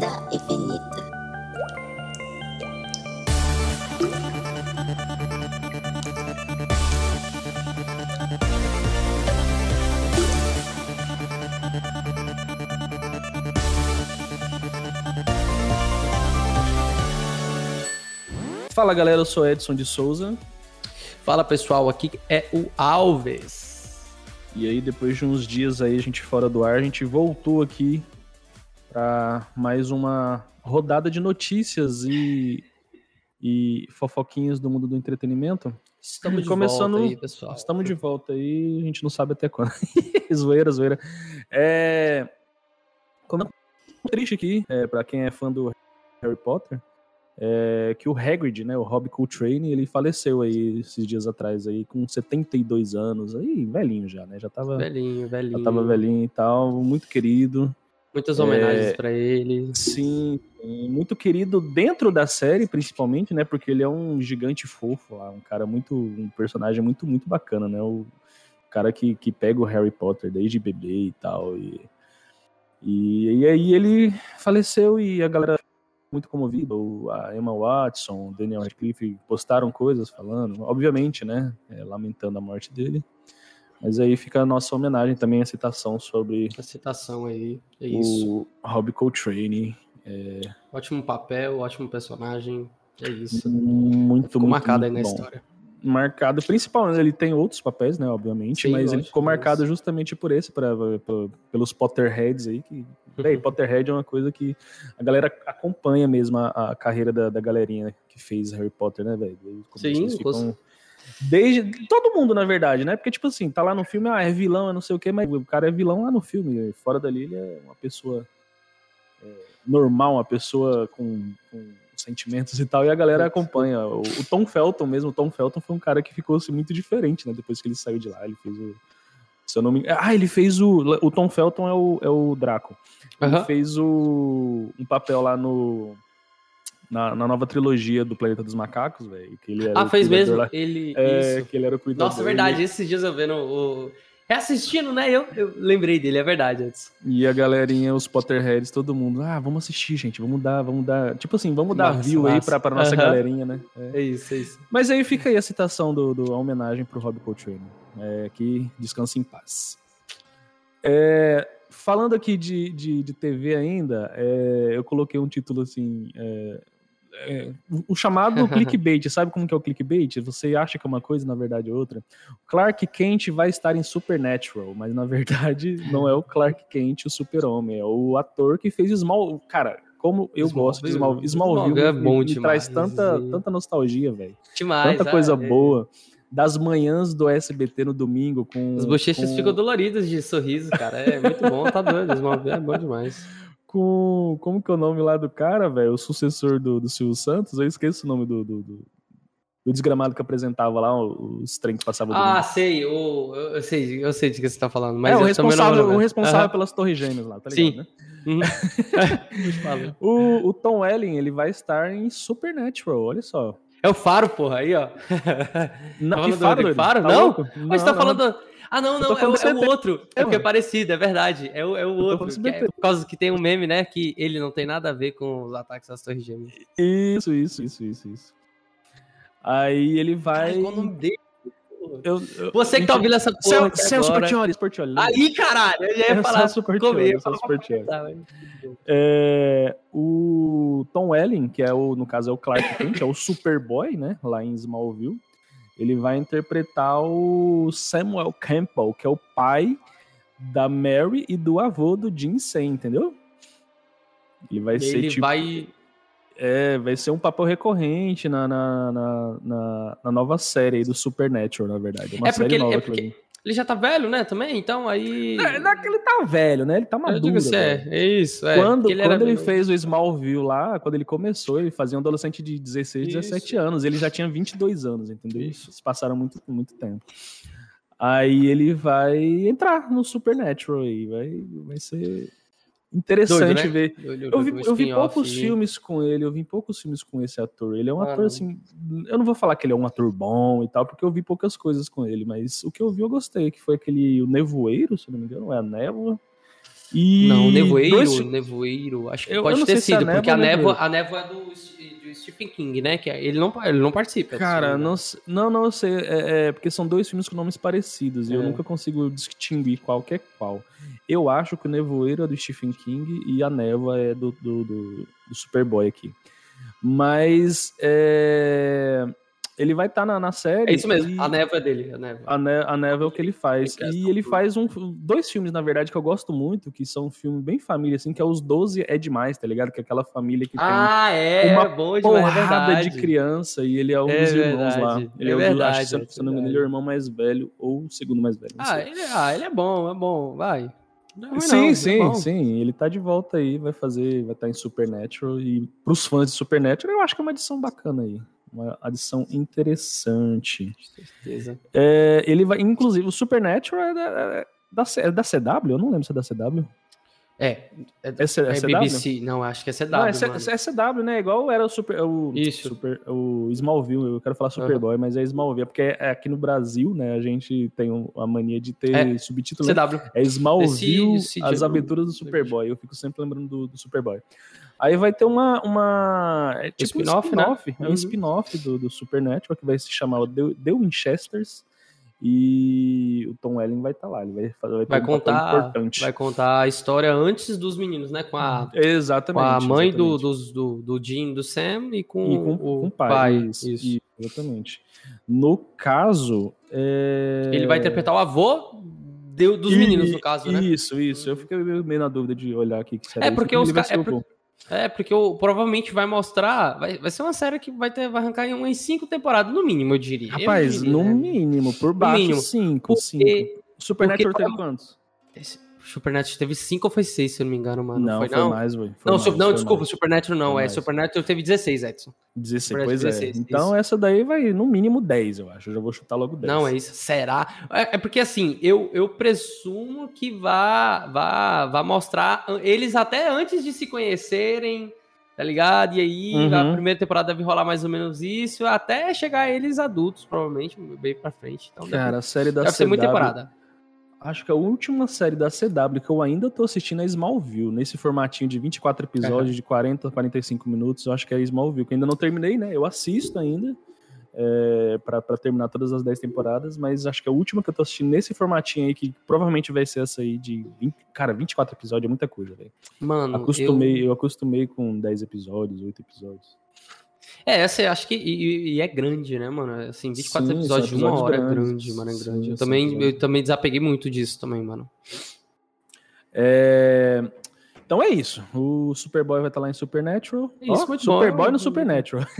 vida infinita. Fala galera, eu sou Edson de Souza. Fala pessoal, aqui é o Alves. E aí, depois de uns dias aí, a gente fora do ar, a gente voltou aqui para mais uma rodada de notícias e, e fofoquinhas do mundo do entretenimento. Estamos de Começando- volta aí, pessoal. Estamos de volta aí, a gente não sabe até quando. zoeira, zoeira. É. Como triste aqui, é, para quem é fã do Harry Potter, é que o Hagrid, né, o Rob Coltrane, ele faleceu aí esses dias atrás aí com 72 anos, aí velhinho já, né? Já tava, Velhinho, velhinho. já tava velhinho e tal, muito querido. Muitas homenagens É, pra ele. Sim, muito querido dentro da série, principalmente, né? Porque ele é um gigante fofo lá, um cara muito. um personagem muito, muito bacana, né? O cara que, que pega o Harry Potter desde bebê e tal. E, e, e aí ele faleceu e a galera muito comovida. O- A Emma Watson, o Daniel Radcliffe postaram coisas falando, obviamente, né? é, lamentando a morte dele. Mas aí fica a nossa homenagem também, a citação sobre A citação aí. É isso. o Rob Coltrane. Ótimo papel, ótimo personagem. É isso. Muito, Ficou muito, marcado aí muito na bom. história. Marcado, principalmente, ele tem outros papéis, né, obviamente, Sim, mas ele ficou marcado justamente por esse, pra, pra- pelos Potterheads aí, que, véi, Potterhead é uma coisa que a galera acompanha mesmo a, a carreira da, da galerinha que fez Harry Potter, né, velho? Sim, ficam- Desde. Todo mundo, na verdade, né? Porque, tipo assim, tá lá no filme, ah, é vilão, é não sei o quê, mas o cara é vilão lá no filme. Fora dali, ele é uma pessoa é, normal, uma pessoa com, com sentimentos e tal, e a galera acompanha. O, o Tom Felton mesmo, o Tom Felton foi um cara que ficou assim, muito diferente, né? Depois que ele saiu de lá, ele fez o. Se eu não me... Ah, ele fez o. O Tom Felton é o, é o Draco. Ele fez o, um papel lá no. Na, na nova trilogia do Planeta dos Macacos, velho. ele Ah, fez mesmo? lá. Ele. É, que ele era o cuidador. Nossa, é verdade. Esses dias eu vendo o. Reassistindo, né? Eu, eu lembrei dele, é verdade. Edson. E a galerinha, os Potterheads, todo mundo, ah, vamos assistir, gente, vamos dar, vamos dar, tipo assim, vamos dar Massa, view aí massa. pra, pra nossa Aham. galerinha, né? É. É isso, é isso. Mas aí fica aí a citação do, do a homenagem pro Rob Coltrane, é, que descanse em paz. É, falando aqui de, de, de TV ainda, é, eu coloquei um título assim, é, é, o chamado clickbait, sabe como que é o clickbait? Você acha que é uma coisa, na verdade é outra. Clark Kent vai estar em Supernatural, mas na verdade não é o Clark Kent, o super-homem, é o ator que fez Small... Cara, como eu gosto de Smallville. Smallville. É bom me, demais, traz tanta, tanta nostalgia, velho. Tanta ah, coisa é. boa. Das manhãs do SBT no domingo com... As bochechas com, ficam doloridas de sorriso, cara. É muito bom, tá doido. Smallville é bom demais. Com... Como que é o nome lá do cara, velho? O sucessor do, do Silvio Santos? Eu esqueço o nome do... do, do- do desgramado que apresentava lá os trem que passavam Ah, sei, o, eu sei, eu sei de que você tá falando, mas é, o não responsável, o responsável Aham. pelas Torres Gêmeas lá, tá ligado, Sim. né? Uhum. O, o Tom Welling, ele vai estar em Supernatural, olha só. É o Faro, porra, aí, ó. Não, Tá que do faro? Faro? Tá Não? Mas você tá não. falando. Ah, não, não, é, falando o, é o outro. É porque é parecido, é verdade. É, o- é o outro. é- por causa que tem um meme, né? Que ele não tem nada a ver com os ataques às Torres Gêmeas. Isso, isso, isso, isso, isso. Aí ele vai... Ai, qual o nome dele? Eu- eu- Você que tá ouvindo essa porra. Celso agora. Portioli, Portioli. Aí, caralho, eu ia É o falar. Celso é É, o Tom Welling, que é o, no caso é o Clark Kent, é o Superboy, né, lá em Smallville, ele vai interpretar o Samuel Campbell, que é o pai da Mary e do avô do Jim Sen, entendeu? Ele vai ser Ele tipo, vai. é, vai ser um papel recorrente na, na, na, na- na nova série aí do Supernatural, na verdade. Uma É série ele- nova é que vai porque-. Ele já tá velho, né? Também? Então aí. Não é que ele tá velho, né? Ele tá Eu maduro. digo assim, é, é isso. É, quando ele, quando ele meio- fez o Smallville lá, quando ele começou, ele fazia um adolescente de 16, Isso. 17 anos. Ele já tinha 22 anos, entendeu? Isso. Isso. Passaram muito, muito tempo. Aí ele vai entrar no Supernatural aí. Vai, vai ser interessante Doido, né? ver. Doido, Eu vi, eu vi poucos e- filmes com ele, eu vi poucos filmes com esse ator. Ele é um Ah, ator, assim. Eu não vou falar que ele é um ator bom e tal, porque eu vi poucas coisas com ele, mas o que eu vi eu gostei, que foi aquele o Nevoeiro, se não me engano, é a Névoa. E Não, Nevoeiro, dois- Nevoeiro, acho que Eu- eu pode não ter é a sido, névoa porque a névoa, a névoa é do, do Stephen King, né? Que é- ele não, ele não participa. Cara, se não, se- não, não eu sei. É, é, porque são dois filmes com nomes parecidos e eu É. nunca consigo distinguir qual que é qual. Eu acho que o Nevoeiro é do Stephen King e a Névoa é do, do, do, do Superboy aqui. Mas é, ele vai estar na, na série. É isso mesmo, a névoa é dele, a névoa. a, ne a Névoa é o que ele faz. E ele faz um, dois filmes, na verdade, que eu gosto muito, que são um filme bem família, assim, que é Os Doze é Demais, tá ligado? Que é aquela família que tem Ah, é, uma bom demais, é porrada verdade. de criança e ele é um É dos irmãos verdade, lá. Ele é é, verdade, acho se é não me engano, ele é o irmão mais velho ou o segundo mais velho. Ah ele, ah, ele é bom, é bom, vai. Não é sim, não, é sim, bom. sim. Ele tá de volta aí, vai fazer, vai estar em Supernatural e pros fãs de Supernatural eu acho que é uma adição bacana aí. Uma adição interessante. Com certeza. É, ele vai, inclusive, o Supernatural é da, é da, é da CW? Eu não lembro se é da CW. É, é, É, C- é é CW? BBC, não, acho que é CW, Não, é, C- é CW, né? Igual era o Super. O, Isso. Super, o Smallville, eu quero falar Superboy, mas é Smallville, é porque é aqui no Brasil, né? A gente tem a mania de ter É, subtítulo. né? CW. É Smallville, Esse- esse as aventuras do Superboy. Eu fico sempre lembrando do, do Superboy. Aí vai ter uma. uma é tipo um spin-off, né? spin-off. É um Uhum. spin-off do, do Supernatural que vai se chamar The, The Winchesters. E o Tom Welling vai estar lá. Ele vai, fazer- vai Vai um contar, importante. vai contar a história antes dos meninos, né? Com a, com Exatamente. a mãe do, exatamente. dos- do, do Jean, do Sam e com, E com, o, com o pai. Isso, isso, exatamente. No caso. é, Ele vai interpretar o avô de- dos E- meninos, no caso, né? Isso, isso. Eu fiquei meio na dúvida de olhar aqui. Que será É, isso, porque ele os vai ca- ser é o por- vô. É, porque o, provavelmente vai mostrar. Vai, vai ser uma série que vai, ter, vai arrancar em umas cinco temporadas, no mínimo, eu diria. Eu Rapaz, diria, no né? mínimo, por baixo, mínimo. cinco, cinco. Porque O Supernatural porque- teve quantos? esse Supernatural teve cinco ou foi seis, se eu não me engano, mano. Não, foi, foi, não? mais, velho. Não, mais, não desculpa, mais. Supernatural não. Foi É, mais. Supernatural teve 16, Edson. 16, Supernatural pois 16, é. Então isso. essa daí vai no mínimo 10, eu acho. Eu já vou chutar logo 10. Não, é isso. Será? É, é porque assim, eu, eu presumo que vá, vá, vá mostrar eles até antes de se conhecerem, tá ligado? E aí Uhum. a primeira temporada deve rolar mais ou menos isso, até chegar eles adultos, provavelmente, bem pra frente. Então Cara, deve, a série da deve ser muita CW, temporada. Acho que a última série da CW que eu ainda tô assistindo é Smallville, nesse formatinho de 24 episódios, de 40 a 45 minutos. Eu acho que é Smallville, que eu ainda não terminei, né? Eu assisto ainda. É, pra, pra terminar todas as 10 temporadas, mas acho que a última que eu tô assistindo nesse formatinho aí, que provavelmente vai ser essa aí de 20, cara, 24 episódios é muita coisa, velho. Mano, Acostumei, eu... acostumei com 10 episódios, 8 episódios. É, essa eu acho que. E, e é grande, né, mano? Assim, 24 Sim, episódios de uma hora episódios é grande, mano. É Sim, grande. eu, são também, eu também desapeguei muito disso também, mano. É, Então é isso. O Superboy vai estar lá em Supernatural. Isso, Ó, muito bom. Superboy no Supernatural.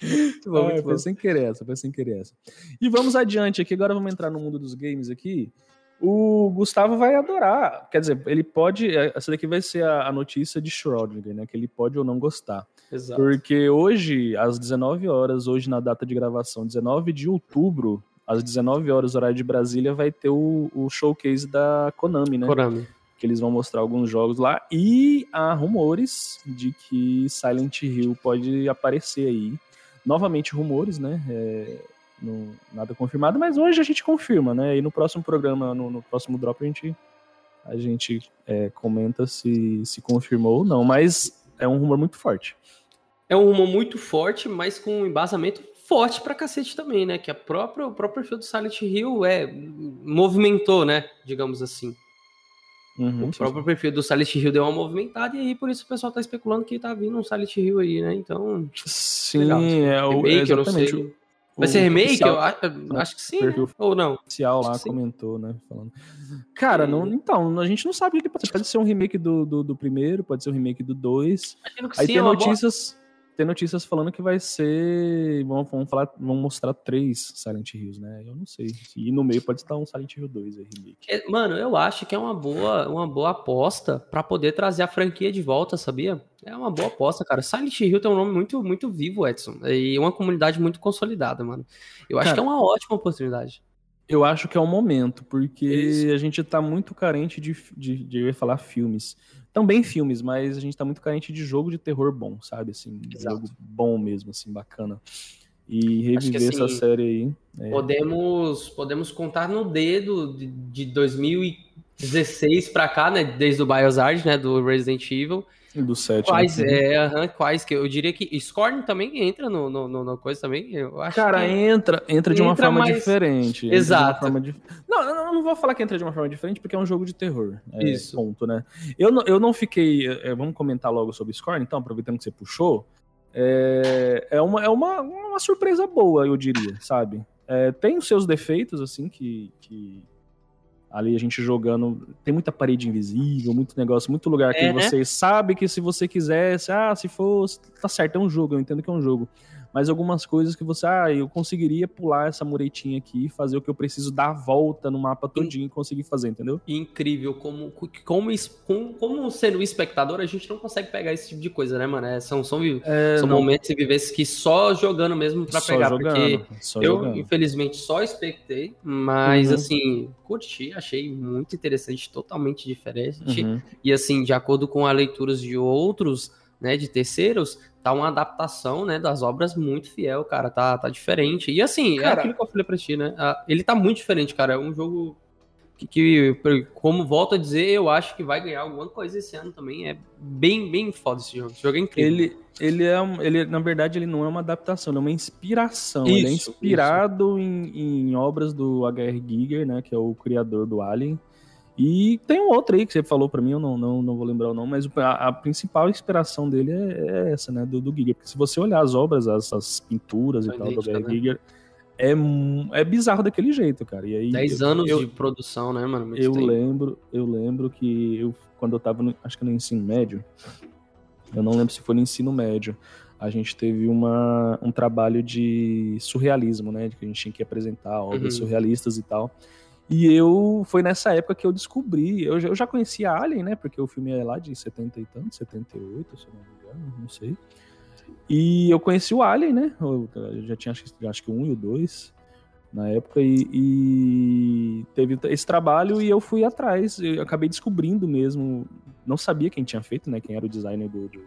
Muito bom, Ah, muito bom. foi sem querer essa, foi sem querer essa. E vamos adiante aqui, agora vamos entrar no mundo dos games aqui. O Gustavo vai adorar, quer dizer, ele pode, essa daqui vai ser a, a notícia de Schrödinger, né, que ele pode ou não gostar. Exato. Porque hoje, às 19 horas, hoje na data de gravação, 19 de outubro, às 19 horas, horário de Brasília, vai ter o, o showcase da Konami, né? Konami. que eles vão mostrar alguns jogos lá e há rumores de que Silent Hill pode aparecer aí. Novamente rumores, né? É, não- nada confirmado, mas hoje a gente confirma, né? E no próximo programa, no, no próximo drop, a gente, a gente é, comenta se, se confirmou ou não, mas é um rumor muito forte. É um rumor muito forte, mas com um embasamento forte pra cacete também, né? Que a própria, o próprio perfil do Silent Hill é, movimentou, né? Digamos assim. Uhum, o próprio perfil do Silent Hill deu uma movimentada e aí por isso o pessoal tá especulando que tá vindo um Silent Hill aí, né? Então, Sim, Legal. é o remake, eu não sei. o- Vai ser o remake? oficial- Eu acho, acho que sim, né? Ou não? oficial Acho lá comentou, né? Falando. Cara, não, então, a gente não sabe o que pode ser. Pode ser um remake do, do, do primeiro, pode ser um remake do dois. Imagino que Aí sim, tem é uma boa- notícias, tem notícias falando que vai ser. Vão, falar, vão mostrar três Silent Hills, né? Eu não sei. E no meio pode estar um Silent Hill 2 aí, remake. É, Mano, eu acho que é uma boa, uma boa aposta pra poder trazer a franquia de volta, sabia? É uma boa aposta, cara. Silent Hill tem um nome muito, muito vivo, Edson. E uma comunidade muito consolidada, mano. Eu acho Cara, que é uma ótima oportunidade. Eu acho que é o momento, porque Isso. a gente tá muito carente de, de, de eu ia falar filmes. Também filmes, mas a gente tá muito carente de jogo de terror bom, sabe? Assim, Exato. jogo bom mesmo, assim, bacana. E que, reviver essa assim, série aí. é, Podemos, podemos contar no dedo de, de 16 pra cá, né? Desde o Biosard, né? Do Resident Evil. Do 7. Quais, né? é, uhum, quais que eu diria que Scorn também entra no, no, no, no coisa também. Eu acho Cara, que... entra, entra de uma Entra forma mais- diferente. Exato. forma dif- Não, eu não- não vou falar que entra de uma forma diferente porque é um jogo de terror. É, Isso. Ponto, né? Eu não, eu não fiquei. é, vamos comentar logo sobre Scorn, então, aproveitando que você puxou. É, é, uma, é uma, uma surpresa boa, eu diria, sabe? É, tem os seus defeitos, assim, que, que ali a gente jogando. Tem muita parede invisível, muito negócio, muito lugar que É, né? você sabe que se você quisesse, ah, se fosse, tá certo, é um jogo, eu entendo que é um jogo. Mas algumas coisas que você, ah, eu conseguiria pular essa muretinha aqui e fazer o que eu preciso dar a volta no mapa todinho e conseguir fazer, entendeu? incrível como, como, como, como sendo espectador a gente não consegue pegar esse tipo de coisa, né, mano? É, são são, É, são não, momentos e vivências que só jogando mesmo pra só pegar, jogando, porque eu, jogando. infelizmente, só espectei, mas Uhum. assim, curti, achei muito interessante, totalmente diferente. Uhum. E assim, de acordo com as leituras de outros, né, de terceiros, tá uma adaptação, né, das obras muito fiel, cara, tá, tá diferente. E assim, Cara- é aquilo que eu falei pra ti, né, ele tá muito diferente, cara, é um jogo que, que, como volto a dizer, eu acho que vai ganhar alguma coisa esse ano também, é bem, bem foda esse jogo, esse jogo é incrível. Ele, ele é, um- ele, na verdade, ele não é uma adaptação, ele é uma inspiração. ele é Isso, inspirado em, em obras do H.R. Giger, né, que é o criador do Alien. E tem um outro aí que você falou pra mim, eu não, não, não vou lembrar o nome, mas a, a principal inspiração dele é, é essa, né, do, do Giger. Porque se você olhar as obras, as, as pinturas e É tal do né? Giger, é, é bizarro daquele jeito, cara. E aí, 10 eu- anos eu, de produção, né, mano? Muito eu tempo. lembro, eu lembro que eu, quando eu tava, no, acho que no ensino médio, eu não lembro se foi no ensino médio, a gente teve uma, um trabalho de surrealismo, né? De que a gente tinha que apresentar obras Uhum. surrealistas e tal. E eu, foi nessa época que eu descobri, eu, já- eu já conhecia Alien, né? Porque o filme é lá de 70 e tanto, 78, se não me engano, não sei. E eu conheci o Alien, né? Eu, eu já tinha acho, acho que um e o dois na época e, e teve esse trabalho e eu fui atrás. Eu acabei descobrindo mesmo. Não sabia quem tinha feito, né? Quem era o designer do, do,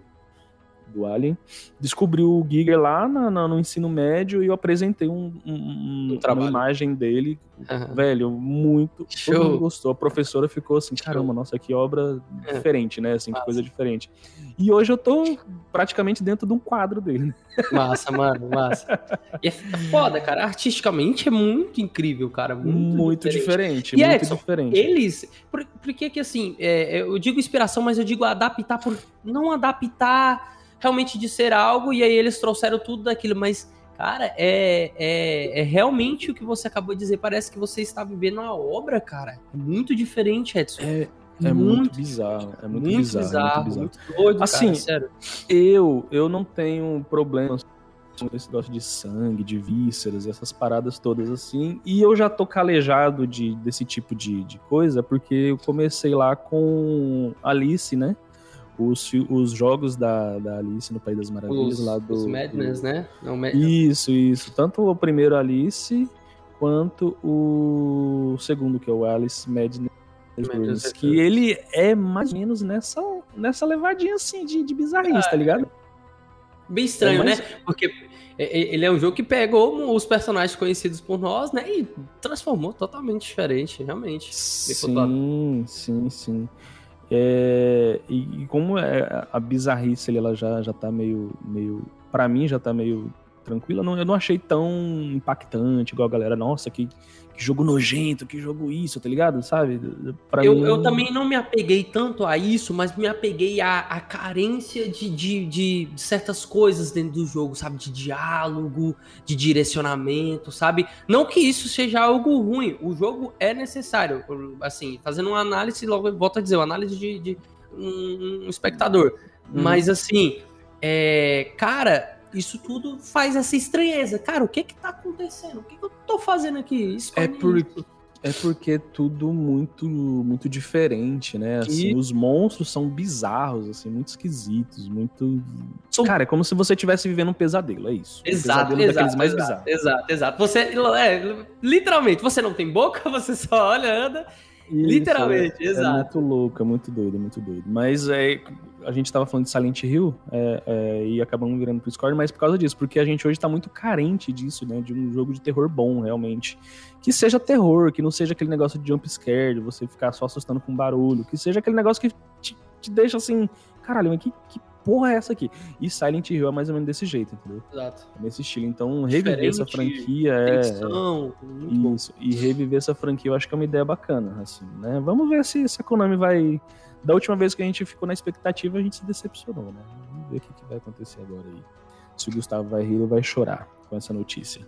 do Alien. Descobri o Giger lá na- na- no ensino médio e eu apresentei um, um- um- Um uma imagem dele. Aham. Velho, muito. Todo Show. mundo gostou. A professora ficou assim: Show. caramba, nossa, que obra É. diferente, né? Assim, que coisa diferente. E hoje eu tô praticamente dentro de um quadro dele. né? Massa, mano, massa. E é foda, cara. Artisticamente é muito incrível, cara. Muito, Muito, diferente. diferente. E, muito Edson, diferente. Eles. Por, por que que assim, é, eu digo inspiração, mas eu digo adaptar por. Não adaptar realmente de ser algo, e aí eles trouxeram tudo daquilo, mas. Cara, é, é, é realmente o que você acabou de dizer. Parece que você está vivendo a obra, cara. É muito diferente, Edson. É, é muito, bizarro. É muito, bizarro, é muito bizarro. muito doido, Assim, cara, sério. Eu, eu não tenho problemas com esse negócio de sangue, de vísceras, essas paradas todas assim. E eu já tô calejado de, desse tipo de, de coisa, porque eu comecei lá com Alice, né? Os, os jogos da, da Alice no País das Maravilhas, Os, lá do. os Madness, do- né? Não, Ma- Isso, isso. Tanto o primeiro Alice quanto o segundo, que é o Alice Madness. Madness que ele é mais ou menos nessa, nessa levadinha assim de, de bizarrice, tá ligado? Bem estranho, É, mas- né? Porque ele é um jogo que pegou os personagens conhecidos por nós, né? E transformou totalmente diferente, realmente. Sim, sim, sim. É, e, e como é, a bizarrice ali, ela já, já tá meio, meio. Pra mim já tá meio tranquila. Não, eu não achei tão impactante igual a galera. Nossa, que, que jogo nojento, que jogo isso, tá ligado? Sabe? Pra Eu, mim, eu também não me apeguei tanto a isso, mas me apeguei à, à carência de, de, de certas coisas dentro do jogo, sabe? De diálogo, de direcionamento, sabe? Não que isso seja algo ruim, o jogo é necessário. Assim, fazendo uma análise, logo volto a dizer, uma análise de, de um, um espectador. Uhum. Mas assim, é, cara, isso tudo faz essa estranheza. Cara, o que que tá acontecendo? O que, que eu tô fazendo aqui? Escolhe É por- isso. É porque é tudo muito muito diferente, né? Assim, E- os monstros são bizarros, assim, muito esquisitos, muito. São- Cara, é como se você estivesse vivendo um pesadelo, é isso. Um Exato, pesadelo exato, daqueles mais exato, bizarros. exato, exato. Você, é, literalmente, você não tem boca, você só olha, anda Literalmente, é, exato. É muito louco, é muito doido, é muito doido. Mas é, a gente tava falando de Silent Hill é, é, e acabamos virando pro Discord, mas por causa disso, porque a gente hoje tá muito carente disso, né? De um jogo de terror bom, realmente. Que seja terror, que não seja aquele negócio de jump scare, de você ficar só assustando com barulho, que seja aquele negócio que te, te deixa assim, caralho, mas que, que porra é essa aqui? E Silent Hill é mais ou menos desse jeito, entendeu? Exato. É nesse estilo. Então, reviver Diferente, essa franquia é. Tensão, muito bom. Isso. E reviver essa franquia eu acho que é uma ideia bacana, assim, né? Vamos ver se, se a Konami vai. Da última vez que a gente ficou na expectativa, a gente se decepcionou, né? Vamos ver o que, que vai acontecer agora aí. Se o Gustavo vai rir ou vai chorar com essa notícia.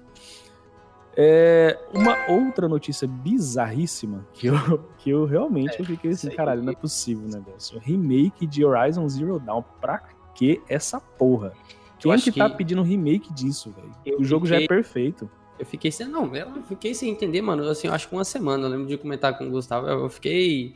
É, uma outra notícia bizarríssima que eu, que eu realmente É, fiquei assim, caralho, não é possível o negócio. Remake de Horizon Zero Dawn. Pra que essa porra? Quem acho que tá que- pedindo remake disso, velho? O jogo já é fiquei- perfeito. Eu fiquei sem. Não, eu fiquei sem entender, mano. Assim, eu acho que uma semana. Eu lembro de comentar com o Gustavo. Eu fiquei.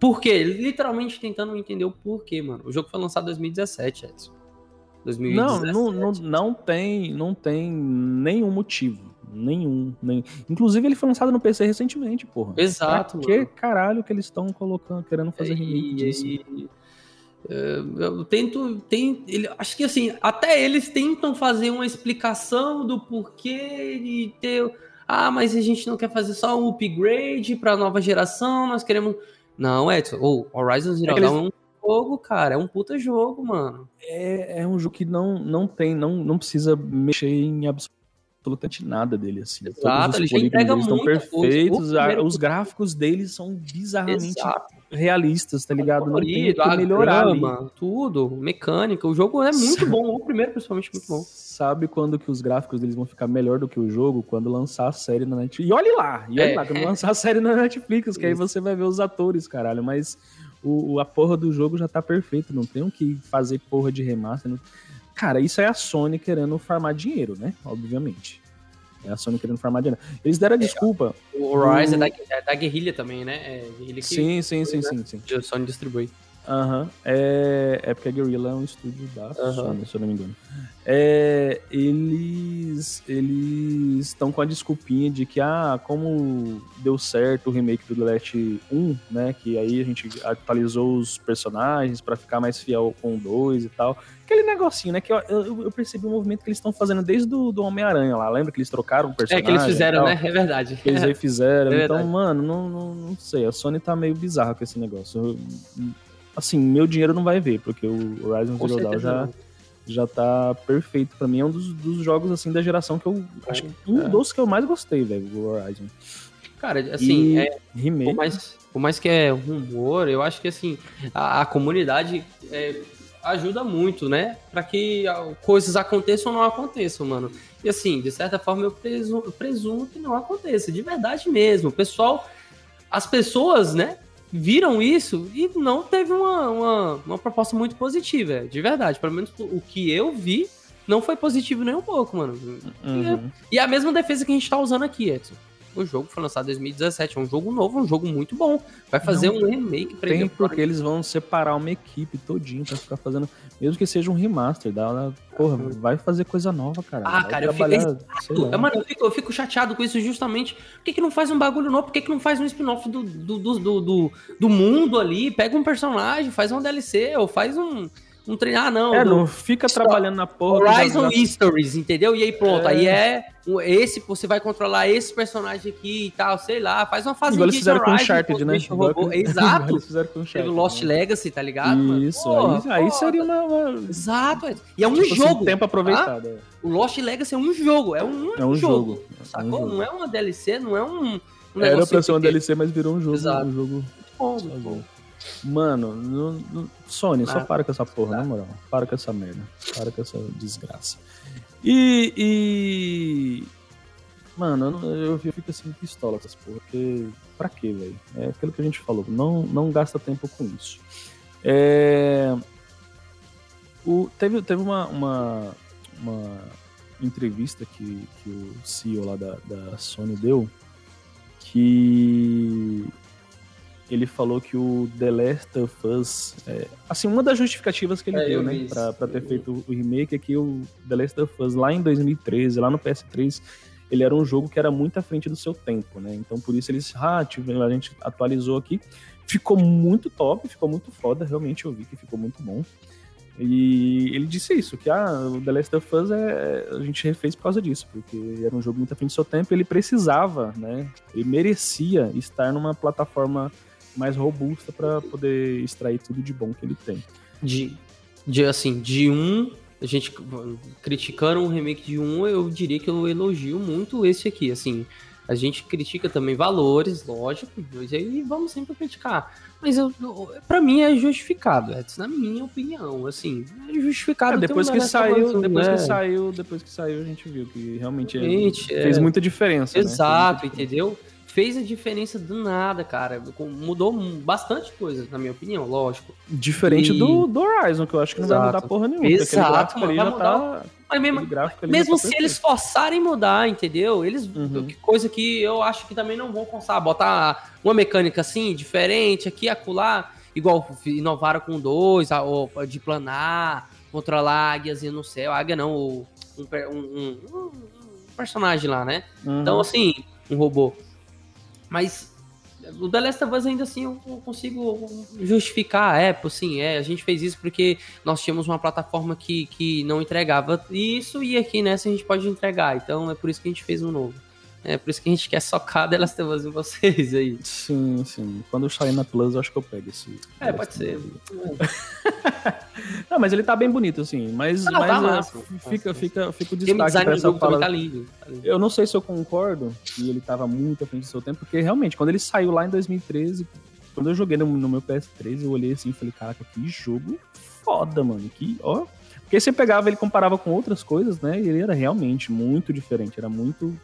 Por quê? Literalmente tentando entender o porquê, mano. O jogo foi lançado em 2017, Edson. Não, 2017. não, não, não tem, não tem nenhum motivo. Nenhum, nem. Inclusive, ele foi lançado no PC recentemente, porra. Exato, Pra que mano. caralho que eles estão colocando, querendo fazer remake E- disso? e- é, eu tento, tem, ele, acho que assim, até eles tentam fazer uma explicação do porquê de ter, ah, mas a gente não quer fazer só um upgrade para nova geração, nós queremos, não, Edson, o Horizon Zero É eles- Dawn é um jogo, cara, é um puta jogo, mano. É, é um jogo que não, não tem, não, não precisa mexer em absolutamente nada dele, assim. Exato, Todos os polígonos estão coisa. Perfeitos, a- primeiro- os gráficos deles são bizarramente Exato. realistas, tá ligado? Não tem que melhorar ali. grama, tudo, mecânica, o jogo é muito bom, o primeiro principalmente muito bom. Sabe quando que os gráficos deles vão ficar melhor do que o jogo? Quando lançar a série na Netflix. E olhe lá, e olhe É. lá, quando lançar a série na Netflix, que aí Isso. você vai ver os atores, caralho. Mas o, o- a porra do jogo já tá perfeito, não tem o que fazer porra de remaster. não- Cara, isso é a Sony querendo farmar dinheiro, né? Obviamente. É a Sony querendo farmar dinheiro. Eles deram a desculpa. O Horizon é da, é da Guerrilha também, né? É Guerrilha que Sim, sim, sim, sim, sim. a Sony distribui. Aham. É, é porque a Guerrilla é um estúdio da. Sony, se eu não me engano. É, eles eles estão com a desculpinha de que, ah, como deu certo o remake do The Last 1, né? Que aí a gente atualizou os personagens pra ficar mais fiel com o 2 e tal. Aquele negocinho, né? Que eu, eu, eu percebi o movimento que eles estão fazendo desde do, do Homem-Aranha lá. Lembra que eles trocaram o É personagem? que eles fizeram, né? É verdade. que eles aí fizeram. É então, mano, não, não, não sei. A Sony tá meio bizarra com esse negócio. Eu- assim, meu dinheiro não vai ver, porque o Horizon Com Zero Dawn já, já tá perfeito pra mim. É um dos, dos jogos, assim, da geração que eu... Acho que um É. dos que eu mais gostei, velho, do Horizon. Cara, assim, E é, remake. por, mais, por mais que é rumor, eu acho que assim, a, a comunidade é, ajuda muito, né? Pra que coisas aconteçam ou não aconteçam, mano. E assim, de certa forma, eu presumo, eu presumo que não aconteça, de verdade mesmo. O pessoal, as pessoas, né? Viram isso e não teve uma, uma, uma proposta muito positiva, de verdade. Pelo menos o que eu vi não foi positivo nem um pouco, mano. Uhum. E a mesma defesa que a gente tá usando aqui, Edson. O jogo foi lançado em 2017, é um jogo novo, um jogo muito bom. Vai fazer Não um remake pra Tem porque eles vão separar uma equipe todinho pra ficar fazendo... Mesmo que seja um remaster, dá, porra, vai fazer coisa nova, cara. Ah, Vai cara, eu fico-. É, Mano, eu fico, eu fico chateado com isso justamente. Por que, que não faz um bagulho novo? Por que, que não faz um spin-off do, do, do, do, do- do mundo ali? Pega um personagem, faz um DLC, ou faz um, um treino. Ah, não. É, do- não fica Só- trabalhando na porra... Horizon Histories, entendeu? E aí pronto, É. aí é um- esse, você vai controlar esse personagem aqui e tal, sei lá, faz uma fase Igual eles fizeram com o Uncharted, né? Robô. Exato. Eles fizeram com Uncharted, o Lost né? Legacy, tá ligado? mano? Isso, Porra, aí, aí seria uma, uma- Exato, é. e é um tipo assim, jogo. tempo aproveitado. é. O Lost Legacy é um jogo, é um, É um jogo. jogo. Sacou? É um jogo. Não é uma DLC, não é um, um Era pra ser uma que- DLC, mas virou um jogo. Exato. Um jogo Bom, bom. Mano, não- não- Sony, só para com essa porra, na moral. Para com essa merda. Para com essa desgraça. E. e... Mano, eu, não- eu fico assim pistola com essas porra, porque. Pra quê, velho? É aquilo que a gente falou. Não, não gasta tempo com isso. É. O, teve teve uma, uma, uma entrevista que, que o CEO lá da, da Sony deu que ele falou que o The Last of Us. é, assim, uma das justificativas que ele É, deu, eu né, pra, pra ter feito o remake é que o The Last of Us lá em 2013, lá no PS3, ele era um jogo que era muito à frente do seu tempo, né? Então por isso eles, ah, a gente atualizou aqui. Ficou muito top, ficou muito foda, realmente eu vi que ficou muito bom. E ele disse isso, que ah, o The Last of Us é, a gente refez por causa disso, porque era um jogo muito à frente do seu tempo, ele precisava, né? Ele merecia estar numa plataforma mais robusta para poder extrair tudo de bom que ele tem. De, de assim, de um a gente criticando um remake de um, eu diria que eu elogio muito esse aqui, assim. A gente critica também valores, lógico, e vamos sempre criticar. Mas eu, para mim é justificado, é na minha opinião, assim, é justificado. É, depois que saiu, depois né? que saiu, depois que saiu, a gente viu que realmente, é, realmente é, fez muita diferença. Né? Exato, né? entendeu? Fez a diferença do nada, cara. Mudou bastante coisa, na minha opinião, lógico. Diferente e... do, do Horizon, que eu acho que não Exato. vai mudar porra nenhuma. Exato, ali já tá... Mas mesmo, mesmo se eles forçarem mudar, entendeu? Eles. Uhum. Coisa que eu acho que também não vão forçar. Botar uma mecânica assim, diferente, aqui, acolá, igual inovaram com dois, de planar, controlar águias no céu. Águia não, um, um, um, personagem lá, né? Uhum. Então, assim, um robô. Mas o The Last of Us ainda assim eu consigo justificar, é, sim, é, a gente fez isso porque nós tínhamos uma plataforma que, que não entregava isso e aqui nessa a gente pode entregar, então é por isso que a gente fez um novo. É por isso que a gente quer socar of Us em vocês aí. Sim, sim. Quando eu sair na Plus, eu acho que eu pego esse. É, pode ser. Não, mas ele tá bem bonito, assim. Mas, não, mas tá massa, fica, fica, fica o destaque pra essa fala. Tá lindo, tá lindo. Eu não sei se eu concordo que ele tava muito à frente do seu tempo, porque realmente, quando ele saiu lá em 2013, quando eu joguei no, no meu PS3, eu olhei assim e falei, caraca, que jogo foda, mano. Que, ó. Porque você pegava, ele comparava com outras coisas, né? E ele era realmente muito diferente, era muito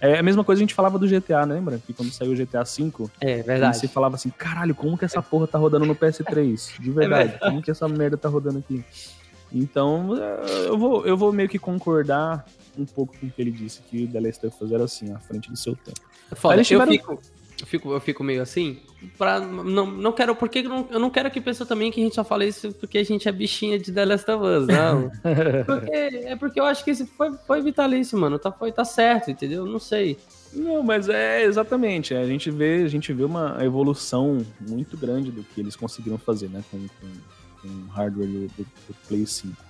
é a mesma coisa que a gente falava do GTA, né, lembra? Que quando saiu o GTA V, é verdade. Você falava assim, caralho, como que essa porra tá rodando no PS3? De verdade, é verdade. como que essa merda tá rodando aqui? Então, é, eu vou, eu vou meio que concordar um pouco com o que ele disse, que o The Last of Us era assim, à frente do seu tempo. Foda, tiveram... eu, fico, eu, fico, eu fico meio assim, pra, não, não quero, porque não, eu não quero que pense também que a gente só fala isso porque a gente é bichinha de The Last of Us, não. porque, é porque eu acho que esse foi, foi vitalício, mano, tá, foi, tá certo, entendeu? Não sei. Não, mas é exatamente. A gente vê, a gente vê uma evolução muito grande do que eles conseguiram fazer, né, com, com, com o hardware do, do, do Play 5.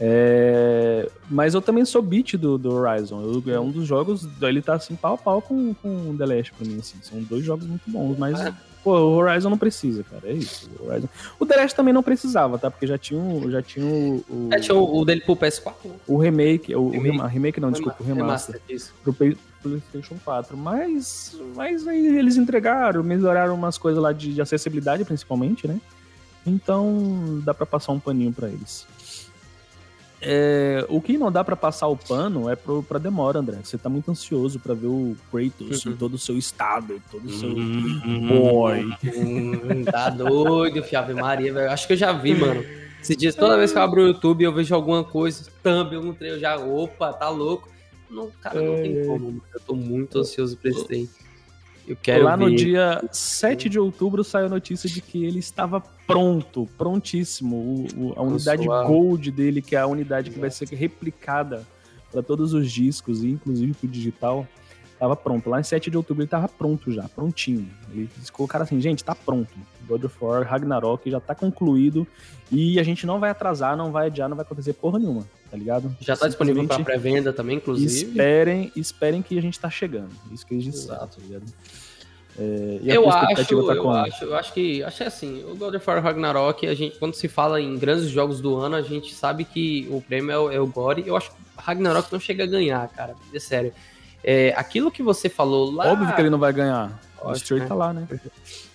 É, mas eu também sou beat do, do Horizon. Eu, é um dos jogos. Ele tá assim, pau a pau com, com The Last pra mim. Assim. São dois jogos muito bons, mas. Ah. Pô, o Horizon não precisa, cara. É isso. O, Horizon... o The Last também não precisava, tá? Porque já tinha, um, já tinha o. o... É, tinha o, o dele pro PS4. Né? O remake. O remake, o remake não, desculpa, o remaster. remaster. Pro PlayStation 4. Mas, mas aí eles entregaram, melhoraram umas coisas lá de, de acessibilidade, principalmente, né? Então dá pra passar um paninho pra eles. É, o que não dá para passar o pano é pro, pra demora, André. Você tá muito ansioso para ver o Kratos uhum. em todo o seu estado, todo o seu uhum. boy. Uhum. Tá doido, Fiave Maria, velho. Acho que eu já vi, mano. Esses dias, toda vez que eu abro o YouTube eu vejo alguma coisa, thumb, algum treino, eu já, opa, tá louco. Não, cara, não tem é. como, mano. Eu tô muito ansioso pra esse trem. Eu quero Lá ver. no dia 7 de outubro saiu a notícia de que ele estava pronto, prontíssimo. O, o, a unidade Gold dele, que é a unidade que vai ser replicada para todos os discos, inclusive para o digital, estava pronto. Lá em 7 de outubro ele estava pronto já, prontinho. Eles colocaram assim, gente, está pronto. God of War Ragnarok já está concluído e a gente não vai atrasar, não vai adiar, não vai acontecer porra nenhuma, tá ligado? Já está disponível para pré-venda também, inclusive. Esperem, esperem que a gente está chegando. Isso que eles disseram, tá ligado? É, eu acho, tá eu acho, eu acho que acho que é assim, o God of War Ragnarok, a gente quando se fala em grandes jogos do ano, a gente sabe que o prêmio é o, é o Gore. Eu acho que Ragnarok não chega a ganhar, cara. É sério. É, aquilo que você falou lá. Óbvio que ele não vai ganhar. o Stewart né? tá lá, né?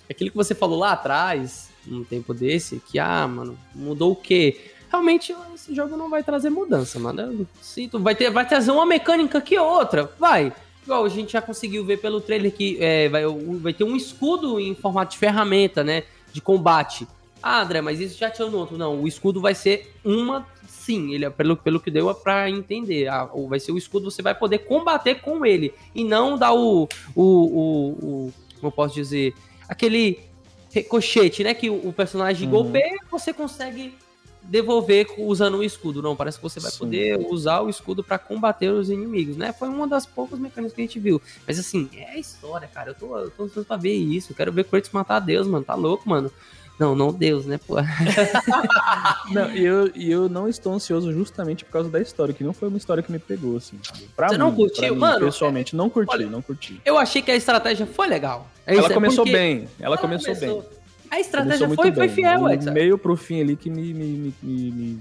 Aquilo que você falou lá atrás, num tempo desse, que, ah, mano, mudou o quê? Realmente, esse jogo não vai trazer mudança, mano. Eu sinto, vai, ter, vai trazer uma mecânica que outra. Vai. Igual a gente já conseguiu ver pelo trailer que é, vai, vai ter um escudo em formato de ferramenta, né? De combate. Ah, André, mas isso já tinha no outro. Não, o escudo vai ser uma. Sim, ele, pelo, pelo que deu para entender. Ah, vai ser o escudo, você vai poder combater com ele. E não dar o. o, o, o como eu posso dizer? Aquele ricochete, né? Que o, o personagem uhum. golpeia, você consegue devolver usando o escudo, não. Parece que você vai Sim. poder usar o escudo pra combater os inimigos, né? Foi uma das poucas mecânicas que a gente viu. Mas assim, é a história, cara. Eu tô, eu tô ansioso pra ver isso. Eu quero ver Kratos matar Deus, mano. Tá louco, mano. Não, não Deus, né, pô? Não, e eu, eu não estou ansioso justamente por causa da história, que não foi uma história que me pegou, assim. Pra Você mim, não curtiu? mim, Mano, Pessoalmente, não curti, olha, não curti. Eu achei que a estratégia foi legal. É Ela é começou porque- bem, ela começou, bem. A estratégia Começou foi, foi fiel, Edson. meio pro fim ali que me, me, me, me-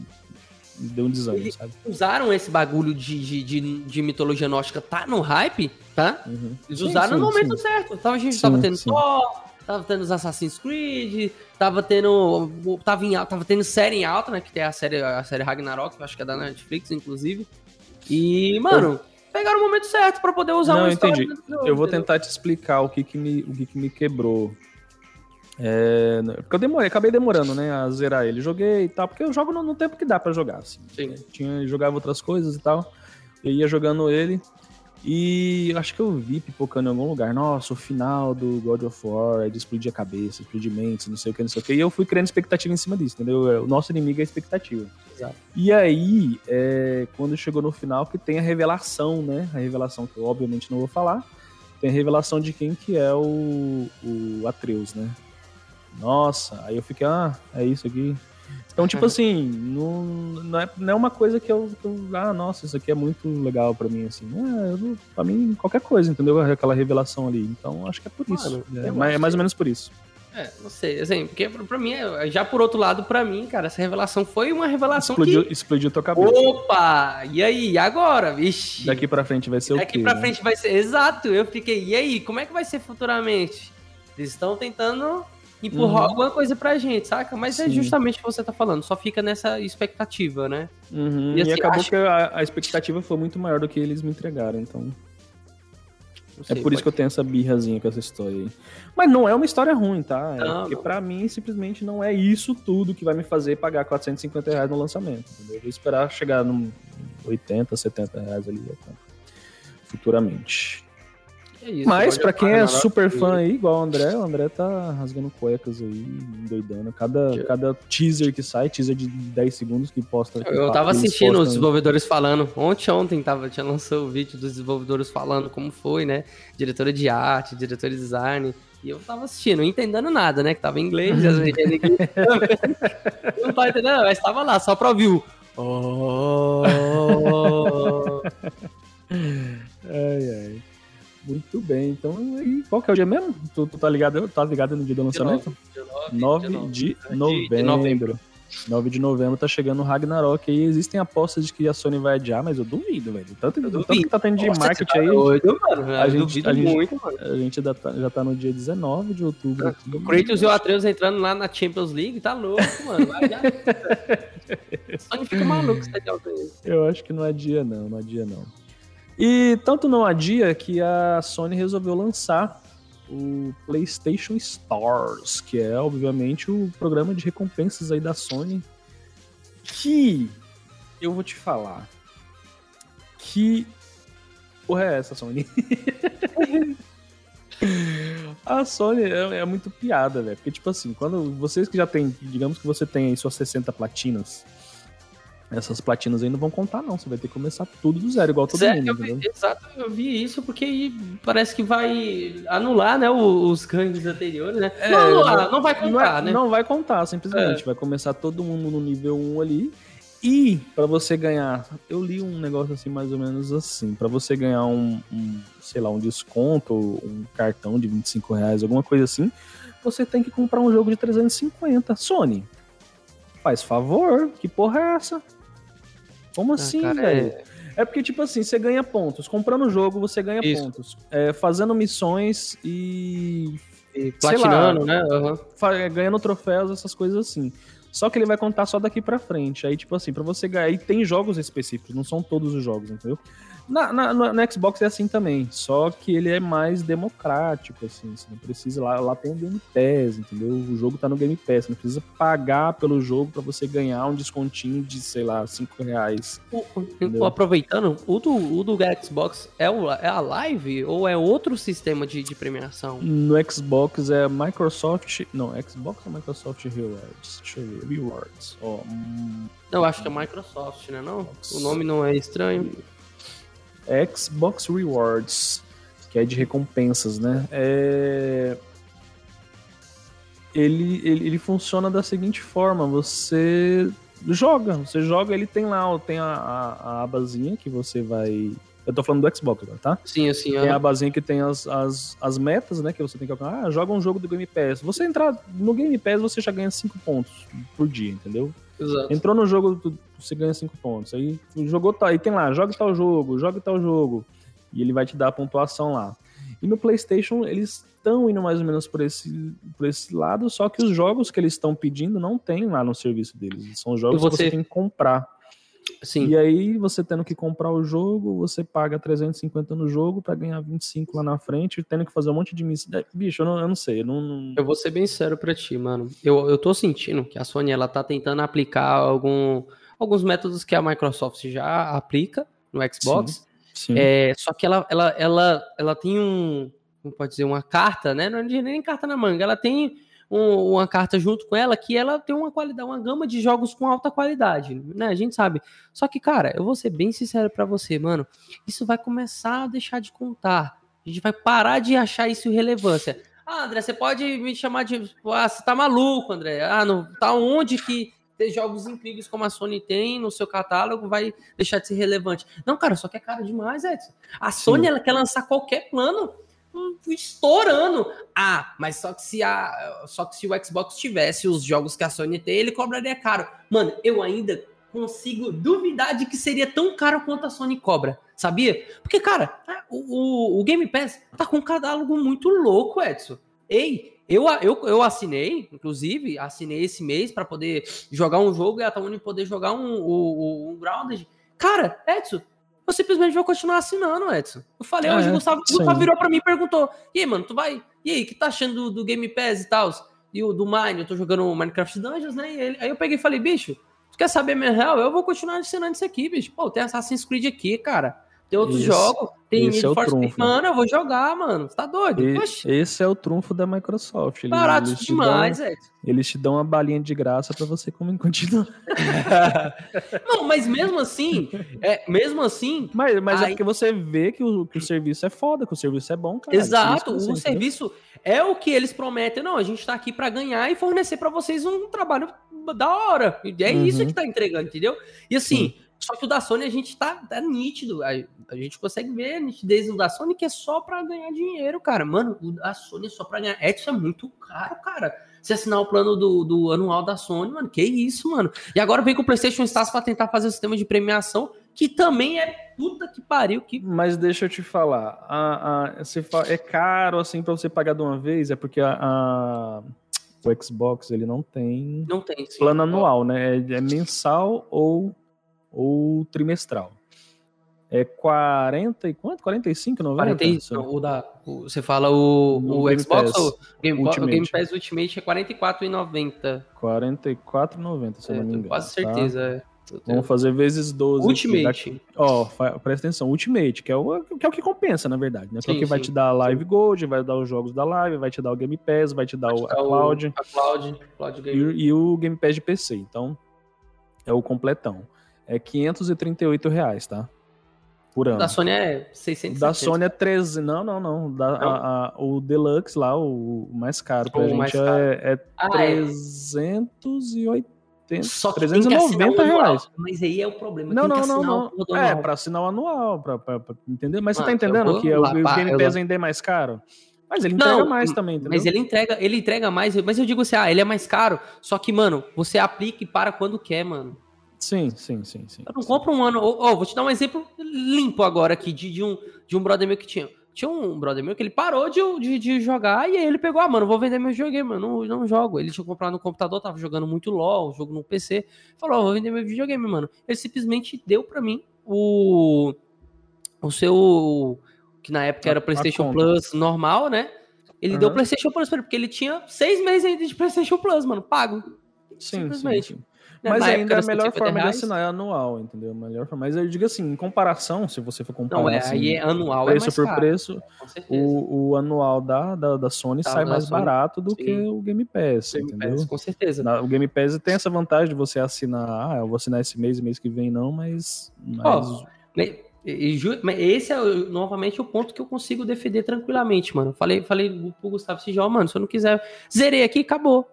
deu um desânimo, sabe? Usaram esse bagulho de, de, de, de mitologia nórdica, tá no hype, tá? Uhum. Eles Sim, usaram sim, no momento sim. certo. Tava, a gente Sim, tava tendo sim. Thor, tava tendo os Assassin's Creed, tava tendo. Tava, em, tava tendo série em alta, né? Que tem a série, a série Ragnarok, que eu acho que é da Netflix, inclusive. E, mano, pegaram o momento certo pra poder usar Não, uma entendi. jogo, Eu vou entendeu? tentar te explicar o que que me, o que que me quebrou. É, porque eu demorei, acabei demorando, né, a zerar ele. Joguei e tal, porque eu jogo no, no tempo que dá pra jogar, assim. Sim. Tinha, jogava outras coisas e tal. Eu ia jogando ele. E acho que eu vi pipocando em algum lugar. Nossa, o final do God of War é de explodir a cabeça, explodir mentes, não sei o que, não sei o que. E eu fui criando expectativa em cima disso, entendeu? É, O nosso inimigo é a expectativa. Exato. E aí, é, quando chegou no final, que tem a revelação, né? A revelação que eu obviamente não vou falar. Tem a revelação de quem que é o, o Atreus, né? Nossa, aí eu fiquei, ah, é isso aqui. Então, tipo assim, não, não, é, não é uma coisa que eu, que eu. Ah, nossa, isso aqui é muito legal pra mim, assim. Não é, eu pra mim, qualquer coisa, entendeu? Aquela revelação ali. Então, acho que é por isso. É, eu mas- é mais ou menos por isso. É, não sei, assim, porque pra mim, é- já por outro lado, pra mim, cara, essa revelação foi uma revelação Explodiu, que... explodiu tua cabeça. Opa! E aí, agora? Vixe! Daqui pra frente vai ser o Daqui quê? pra né? frente vai ser. Exato, eu fiquei. E aí, como é que vai ser futuramente? Eles estão tentando empurrar Uhum. alguma coisa pra gente, saca? Mas é Sim. justamente o que você tá falando, só fica nessa expectativa, né? Uhum, E E, assim, acabou acho- que a, a expectativa foi muito maior do que eles me entregaram, então. É sei, por isso que eu tenho essa birrazinha com essa história aí. Mas não é uma história ruim, tá? É Não, porque não. pra mim, simplesmente não é isso tudo que vai me fazer pagar 450 reais no lançamento. Entendeu? Eu vou esperar chegar num 80, 70 reais ali compro. futuramente. É isso, Mas pra quem é super fã aí, igual o André, o André tá rasgando cuecas aí, endoidando. Cada, Eu- cada teaser que sai, teaser de 10 segundos que posta. que Eu tava eles assistindo os desenvolvedores falando. Ontem, ontem tava, tinha lançou o vídeo dos desenvolvedores falando como foi, né? Diretora de arte, diretor de design. E eu tava assistindo, não entendendo nada, né? Que tava em inglês, não tava entendendo, mas tava lá, só pra ouvir o. Oh. Ai, ai. Muito bem. Então, e qual que é o dia mesmo? Tu, tu tá ligado? Tá ligado no dia do lançamento? 9 de novembro. novembro. 9 de novembro tá chegando o Ragnarok aí. Existem apostas de que a Sony vai adiar, mas eu duvido, velho. Tanto, Eu tanto duvido. que tá tendo de Nossa, marketing você tá aí. doido, mano. A gente- a gente- muito, mano. A gente já tá, já tá no dia 19 de outubro. aqui. O Kratos e o Atreus entrando lá na Champions League, tá louco, mano. Vai já. Sony fica maluco se de isso. Eu acho que não adia, não, não adia, não. E tanto não adia que a Sony resolveu lançar o PlayStation Stars, que é, obviamente, o programa de recompensas aí da Sony. Que eu vou te falar. Que. Porra, é essa, Sony? A Sony é, é muito piada, velho. Porque, tipo assim, quando vocês que já tem, digamos que você tem aí suas 60 platinas, essas platinas aí não vão contar, não. Você vai ter que começar tudo do zero, igual todo mundo, eu vi- entendeu? exato, eu vi isso porque aí parece que vai anular, né, os ganhos anteriores, né? É, não anular, não- não vai Não, contar, é- né? não vai contar, simplesmente. É. Vai começar todo mundo no nível 1 ali. E pra você ganhar, eu li um negócio assim mais ou menos assim, Pra você ganhar um, um, sei lá, um desconto, um cartão de 25 reais, alguma coisa assim, você tem que comprar um jogo de 350. Sony, faz favor, que porra é essa? Como assim, cara, velho? é- É porque, tipo assim, você ganha pontos. Comprando o jogo, você ganha Isso. pontos. É, fazendo missões e E sei lá, Platinando, né? Fa- ganhando troféus, essas coisas assim. Só que ele vai contar só daqui pra frente. Aí, tipo assim, pra você ganhar. E tem jogos específicos, não são todos os jogos, entendeu? Na, na- no, Xbox é assim também. Só que ele é mais democrático, assim. Você não precisa. Lá, lá tem o Game Pass, entendeu? O jogo tá no Game Pass. Você não precisa pagar pelo jogo pra você ganhar um descontinho de, sei lá, 5 reais. O- aproveitando, o do, o do Xbox é, o, é a live ou é outro sistema de, de premiação? No Xbox é Microsoft. Não, Xbox ou Microsoft Rewards? Deixa eu ver. Rewards. Ó, hum, Eu acho que é Microsoft, né? Não? O nome não é estranho. Xbox Rewards, que é de recompensas, né? É... Ele, ele, ele funciona da seguinte forma: você joga, você joga, ele tem lá, tem a, a, a abazinha que você vai. Eu tô falando do Xbox agora, tá? Sim, assim, Tem a abazinha que tem as, as, as metas, né? Que você tem que alcançar. Ah, joga um jogo do Game Pass. Você entrar no Game Pass, você já ganha 5 pontos por dia, entendeu? Exato. Entrou no jogo, você ganha 5 pontos. Aí jogou tal, aí tem lá, joga tal jogo, joga tal jogo. E ele vai te dar a pontuação lá. E no PlayStation, eles estão indo mais ou menos por esse, por esse lado, só que os jogos que eles estão pedindo não tem lá no serviço deles. São jogos E que você- você tem que comprar. Sim. E aí, você tendo que comprar o jogo, você paga 350 no jogo pra ganhar 25 lá na frente, tendo que fazer um monte de missão. Bicho, eu não, eu não sei. Eu não, não- Eu vou ser bem sério pra ti, mano. Eu, eu tô sentindo que a Sony ela tá tentando aplicar algum, alguns métodos que a Microsoft já aplica no Xbox. Sim. É, só que ela, ela, ela, ela tem um, como pode dizer, uma carta, né? Não é nem carta na manga, ela tem um- uma carta junto com ela que ela tem uma qualidade, uma gama de jogos com alta qualidade, né? A gente sabe. Só que, cara, eu vou ser bem sincero pra você, mano. Isso vai começar a deixar de contar. A gente vai parar de achar isso irrelevância. Ah, André, você pode me chamar de. Ah, você tá maluco, André. Ah, não, tá onde que ter jogos incríveis como a Sony tem no seu catálogo vai deixar de ser relevante? Não, cara, só que é caro demais, Edson. A Sony ela quer lançar qualquer plano estourando. Ah, mas só que se a só que se o Xbox tivesse os jogos que a Sony tem, ele cobraria caro. Mano, eu ainda consigo duvidar de que seria tão caro quanto a Sony cobra, sabia? Porque, cara, o, o, o Game Pass tá com um catálogo muito louco, Edson. Ei, eu, eu, eu assinei, inclusive, assinei esse mês para poder jogar um jogo e a Tony poder jogar um, um, um Grounded. Cara, Edson, eu simplesmente vou continuar assinando, Edson. Eu falei É, hoje, o Gustavo, sim. Gustavo virou pra mim e perguntou: E aí, mano, tu vai. E aí, que tá achando do, do Game Pass e tal? E o do Mine, eu tô jogando Minecraft Dungeons, né? E ele- aí eu peguei e falei, bicho, tu quer saber minha real? Eu vou continuar assinando isso aqui, bicho. Pô, tem Assassin's Creed aqui, cara. Tem outros jogos. Tem Need é for Speed. Mano, eu vou jogar, mano. Você tá doido? E- esse é o trunfo da Microsoft. Eles, barato eles te demais, dão, eles te dão uma balinha de graça pra você como continuar. Não, mas mesmo assim, é, mesmo assim, Mas, mas é Aí- porque você vê que o, que o serviço é foda, que o serviço é bom, cara. Exato, você o entendeu? serviço é o que eles prometem. Não, a gente tá aqui pra ganhar e fornecer pra vocês um trabalho da hora. E é Uhum. isso que tá entregando, entendeu? E assim, só que o da Sony a gente tá, tá nítido. A, a gente consegue ver a nitidez do da Sony que é só pra ganhar dinheiro, cara. Mano, o da Sony é só pra ganhar. Isso é muito caro, cara. Se assinar o plano do, do anual da Sony, mano, que isso, mano. E agora vem com o PlayStation Stars pra tentar fazer o sistema de premiação, que também é puta que pariu, que Mas deixa eu te falar, a, a- você fa- é caro assim pra você pagar de uma vez, é porque a, a- o Xbox ele não tem não tem. sim. plano anual, né? É, é mensal ou, ou trimestral. É 40 e quanto? 45, 90? 40, e- Se eu- não, o da, o- você fala o, o Game Xbox Pass ou o Game, o Ultimate. Game Pass Ultimate é R$ 44,90. 44,90, se É, não me tenho engano. quase tá? certeza. é. Eu tenho- Vamos fazer vezes 12. aqui. Ultimate. Ó, fa- presta atenção, Ultimate, que é, o, que é o que compensa, na verdade, né? Que é o Sim, vai sim, te dar a Live Gold, vai dar os jogos da Live, vai te dar o Game Pass, vai te dar Pode o, dar a o- Cloud A Cloud, Cloud e, Game. e o Game Pass de PC. Então, é o completão. É 538 reais, tá? Por ano. Da Sony é 600. O da Sony é 13. Não, não, não. Da- Não? a- a- o Deluxe lá, o, o mais caro pra O gente mais caro. é, é Ah, é. 380. Só que tem que assinar 390 o anual. reais. Mas aí é o problema. Não, não, não, não. o É, pra assinar o anual, pra, pra, pra- entender? Mas Mano, você tá entendendo vou que é o, lá, o pá, Game eu Pass ainda é mais caro? Mas ele entrega Não, mais também, entendeu? Mas ele entrega, ele entrega mais, mas eu digo assim, ah, ele é mais caro, só que, mano, você aplica e para quando quer, mano. Sim, sim, sim, sim. Eu não compro um ano. Ó, ó, vou te dar um exemplo limpo agora aqui de, de um, de um brother meu que tinha. Tinha um brother meu que ele parou de, de, de jogar e aí ele pegou, ah, mano, vou vender meu videogame, mano, não, não jogo. Ele tinha comprado no computador, tava jogando muito LOL, jogo no PC. Falou, ó, vou vender meu videogame, mano. Ele simplesmente deu pra mim o, o seu. Que na época era PlayStation. Plus normal, né? Ele deu o. PlayStation Plus pra ele, porque ele tinha seis meses ainda de PlayStation Plus, mano, pago. Sim, sim, simplesmente. sim. Mas Na ainda é a melhor forma de assinar é anual, entendeu? Melhor forma. Mas eu digo assim, em comparação, se você for comparar. Não, é, assim, aí é anual, preço é por caro, preço, o, o anual da, da, da Sony tá, sai mais Sony, barato do sim. que o Game Pass, Game entendeu? Pass, com certeza. Na, o Game Pass tem essa vantagem de você assinar, ah, eu vou assinar esse mês e mês que vem não, mas. mas... Oh, e, esse é novamente o ponto que eu consigo defender tranquilamente, mano. Falei, falei pro Gustavo Sijal, mano, se eu não quiser, zerei aqui, acabou.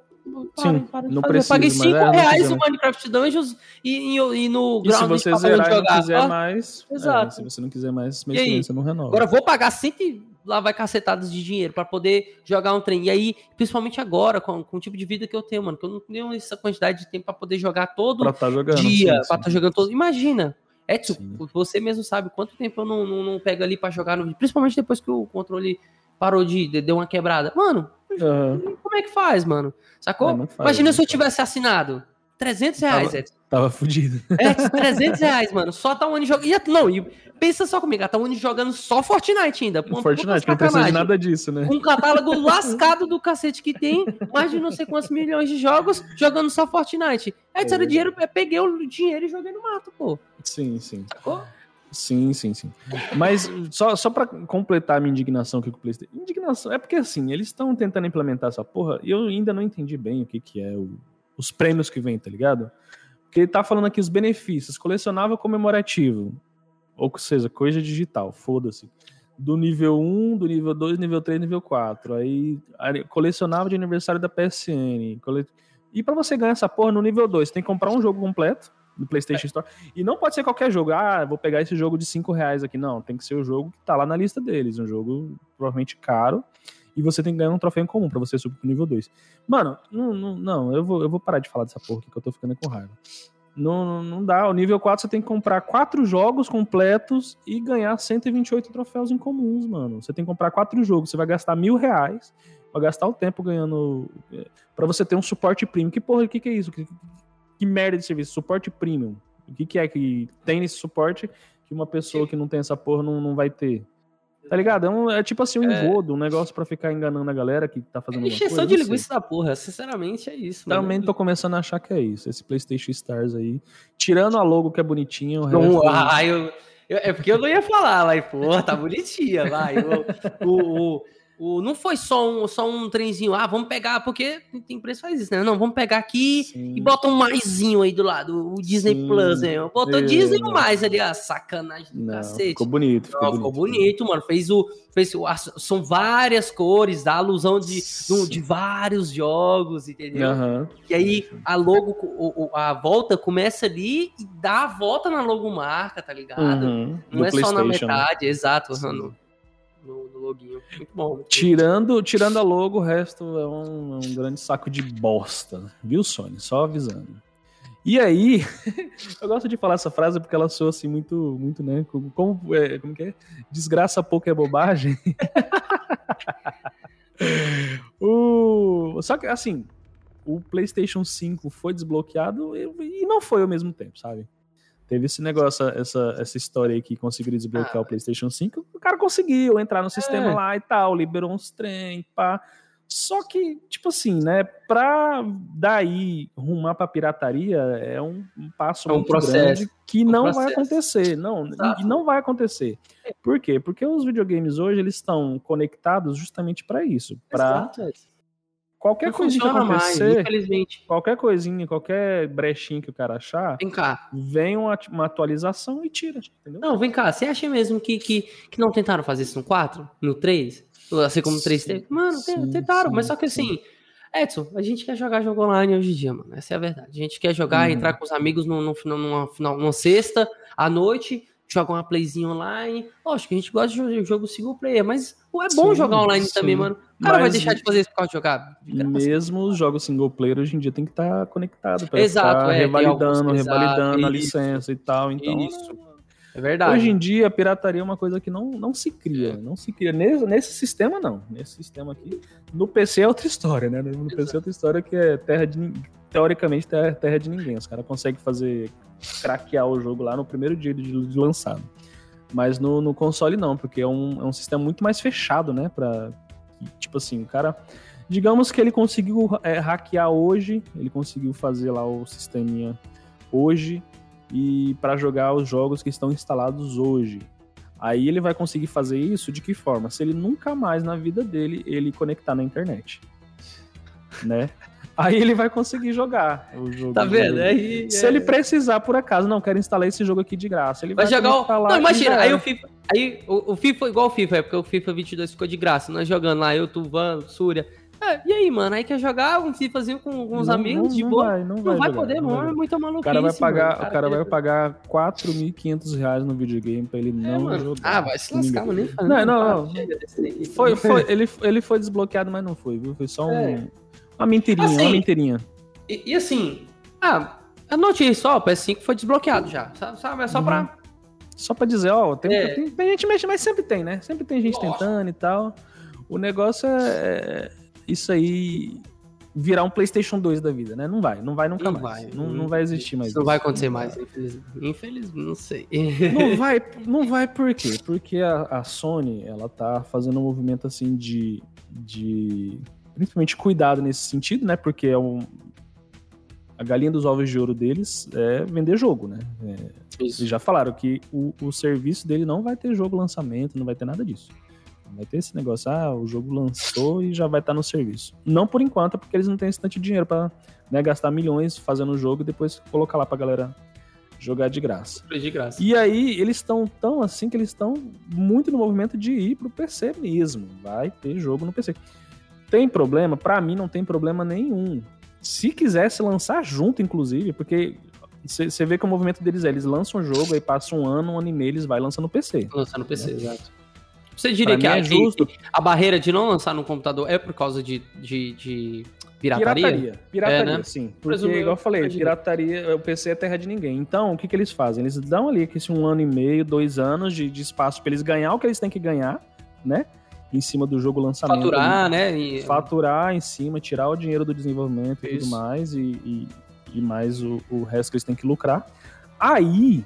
Sim, para não precisa, Paguei 5 é, reais no Minecraft Dungeons e, e, e no e se você zerar e não quiser mais, é, Exato. É, se você não quiser mais, mês que você não renova. Agora vou pagar 100 lá vai cacetadas de dinheiro para poder jogar um trem. E aí, principalmente agora, com, com, o tipo de vida que eu tenho, mano, que eu não tenho essa quantidade de tempo para poder jogar todo pra tá jogando, dia, pra estar tá jogando todo. Imagina, Edson, Sim. você mesmo sabe quanto tempo eu não, não, não pego ali para jogar no principalmente depois que o controle parou de, de deu uma quebrada. Mano, uhum. como é que faz, mano? Sacou? É, faz, Imagina se eu tivesse assinado 300 reais, tava, Edson. Tava fudido. É, 300 reais, mano. Só tá onde joga. Não, e pensa só comigo, tá onde jogando só Fortnite ainda. Uma, Fortnite, não precisa de nada disso, né? Um catálogo lascado do cacete que tem, mais de não sei quantos milhões de jogos, jogando só Fortnite. É, é. dinheiro, peguei o dinheiro e joguei no mato, pô. Sim, sim. Sacou? Sim, sim, sim. Mas só, só para completar a minha indignação aqui com o PlayStation. Indignação, é porque assim, eles estão tentando implementar essa porra e eu ainda não entendi bem o que, que é o, os prêmios que vem, tá ligado? Porque ele tá falando aqui os benefícios, colecionável comemorativo, ou seja, coisa digital, foda-se. Do nível 1, do nível 2, nível 3, nível 4. Aí colecionável de aniversário da PSN. Cole... E para você ganhar essa porra no nível 2, você tem que comprar um jogo completo no PlayStation é. Store. E não pode ser qualquer jogo. Ah, vou pegar esse jogo de 5 reais aqui. Não, tem que ser o jogo que tá lá na lista deles. Um jogo provavelmente caro. E você tem que ganhar um troféu em comum para você subir pro nível 2. Mano, não, não, não, eu, vou, eu vou parar de falar dessa porra aqui que eu tô ficando com raiva. Não, não dá. O nível 4 você tem que comprar quatro jogos completos e ganhar 128 troféus em comuns, mano. Você tem que comprar quatro jogos, você vai gastar mil reais, vai gastar o tempo ganhando. Eh, para você ter um suporte premium. Que porra, o que, que é isso? Que, que merda de serviço? Suporte premium. O que, que é que tem nesse suporte que uma pessoa que não tem essa porra não, não vai ter? Tá ligado? É, um, é tipo assim, um é... engodo, um negócio pra ficar enganando a galera que tá fazendo é de linguiça da porra, sinceramente é isso. Também mano. tô começando a achar que é isso, esse PlayStation Stars aí. Tirando a logo que é bonitinha, o não, ah, eu, eu, é porque eu não ia falar, mas, porra, tá bonitinha, vai. o, o, o o, não foi só um, só um trenzinho, ah, vamos pegar, porque tem empresa faz isso, né? Não, vamos pegar aqui Sim. e bota um maisinho aí do lado, o Disney Sim. Plus, né? Botou é. Disney mais ali, a sacanagem do não, cacete. Ficou bonito, ficou, não, ficou bonito, bonito, mano. Fez o. Fez o, são várias cores, dá alusão de, de vários jogos, entendeu? Uhum. E aí a logo, a volta começa ali e dá a volta na logomarca, tá ligado? Uhum. Não é só na né? metade, exato, mano no, no. Muito bom. Muito tirando, tirando a logo, o resto é um, um grande saco de bosta. Viu, Sony? Só avisando. E aí, eu gosto de falar essa frase porque ela soa assim muito, muito, né? Como, como, é, como que é? Desgraça pouco é bobagem. Só que, assim, o PlayStation 5 foi desbloqueado e não foi ao mesmo tempo, sabe? Teve esse negócio, essa, essa história aí que conseguiram desbloquear ah, o PlayStation 5. O cara conseguiu entrar no é. sistema lá e tal, liberou uns trem, pá. Só que, tipo assim, né, pra daí rumar pra pirataria é um, um passo é um muito processo, grande que não processo. vai acontecer. Não, Exato. não vai acontecer. Por quê? Porque os videogames hoje eles estão conectados justamente para isso, para Qualquer coisinha que acontecer, mais, infelizmente. Qualquer coisinha, qualquer brechinho que o cara achar, vem cá. Vem uma, uma atualização e tira, entendeu? Não, vem cá. Você acha mesmo que, que, que não tentaram fazer isso no 4? No 3? Assim como no 3 teve? Mano, sim, tentaram, sim, mas só que assim. Edson, a gente quer jogar jogo online hoje em dia, mano. Essa é a verdade. A gente quer jogar, hum. entrar com os amigos no, no, numa, numa, numa sexta, à noite, joga uma playzinha online. Lógico que a gente gosta de jogo single player, mas é bom sim, jogar online sim. também, mano. O cara mas, vai deixar de fazer isso por causa de jogar? De mesmo os jogos single player hoje em dia tem que estar tá conectado para Exato, é, revalidando, alguns, revalidando exato, a licença e tal. Então, isso. É verdade. Hoje em dia, a pirataria é uma coisa que não, não se cria. Não se cria. Nesse, nesse sistema, não. Nesse sistema aqui. No PC é outra história, né? No PC é outra história que é terra de. Teoricamente, terra, terra de ninguém. Os caras conseguem fazer. Craquear o jogo lá no primeiro dia de, lançado. Mas no, no console não, porque é um, é um sistema muito mais fechado, né? Pra, tipo assim, o cara. Digamos que ele conseguiu é, hackear hoje, ele conseguiu fazer lá o sisteminha hoje e para jogar os jogos que estão instalados hoje. Aí ele vai conseguir fazer isso de que forma? Se ele nunca mais na vida dele ele conectar na internet, né? Aí ele vai conseguir jogar o jogo. Tá vendo? Aí, Se é... ele precisar, por acaso, não, quero instalar esse jogo aqui de graça. Ele vai, vai jogar o. Não, imagina, aí o FIFA. Aí o, o FIFA, igual o FIFA, é porque o FIFA 22 ficou de graça. Nós jogando lá, eu, Tuvan, Súria. É, e aí, mano? Aí quer jogar um FIFAzinho com, com uns não, amigos não, de boa? Vai, não, vai, não vai poder, mano. É muita maluquice. O cara vai pagar, cara, o cara vai pagar 4.500 reais no videogame pra ele é, não mano. jogar. Ah, vai se lascar, mano. Nem não, não, não. Foi, foi, ele, ele foi desbloqueado, mas não foi, viu? Foi só um, é. Uma mentirinha, assim, uma mentirinha. E, e, assim, ah, anote só, o PS5 foi desbloqueado já, sabe? É só uhum. pra... Só pra dizer, ó, tem, é. tem, tem gente mexendo, mas sempre tem, né? Sempre tem gente Nossa. tentando e tal. O negócio é isso aí virar um PlayStation 2 da vida, né? Não vai, não vai nunca não mais. Vai, não, não vai existir mais. Isso não vai acontecer mais, infelizmente. Infelizmente, não sei. Não vai, não vai por quê? Porque a, a, Sony, ela tá fazendo um movimento assim de, de principalmente cuidado nesse sentido, né? Porque é um a galinha dos ovos de ouro deles é vender jogo, né? É, eles já falaram que o, o serviço dele não vai ter jogo lançamento, não vai ter nada disso. Vai ter esse negócio, ah, o jogo lançou e já vai estar tá no serviço. Não por enquanto, porque eles não têm esse tanto de dinheiro para né, gastar milhões fazendo o jogo e depois colocar lá pra galera jogar de graça. De graça. E aí, eles estão tão assim que eles estão muito no movimento de ir pro PC mesmo. Vai ter jogo no PC. Tem problema? Para mim não tem problema nenhum. Se quisesse lançar junto, inclusive, porque você vê que o movimento deles é, eles lançam o jogo, aí passa um ano, um ano e meio, eles vai lançando no PC. Lançando no PC, exato. Você diria que, é a, justo. a barreira de não lançar no computador é por causa de, de, de pirataria? Pirataria, pirataria é, né? sim. Porque, Presumo, igual eu falei, pirataria, o PC é terra de ninguém. Então, o que, que eles fazem? Eles dão ali esse um ano e meio, dois anos de, de espaço para eles ganhar o que eles têm que ganhar, né? Em cima do jogo lançamento. Faturar, ali, né? E... Faturar em cima, tirar o dinheiro do desenvolvimento Isso. e tudo mais, e, e, e mais o, o resto que eles têm que lucrar. Aí,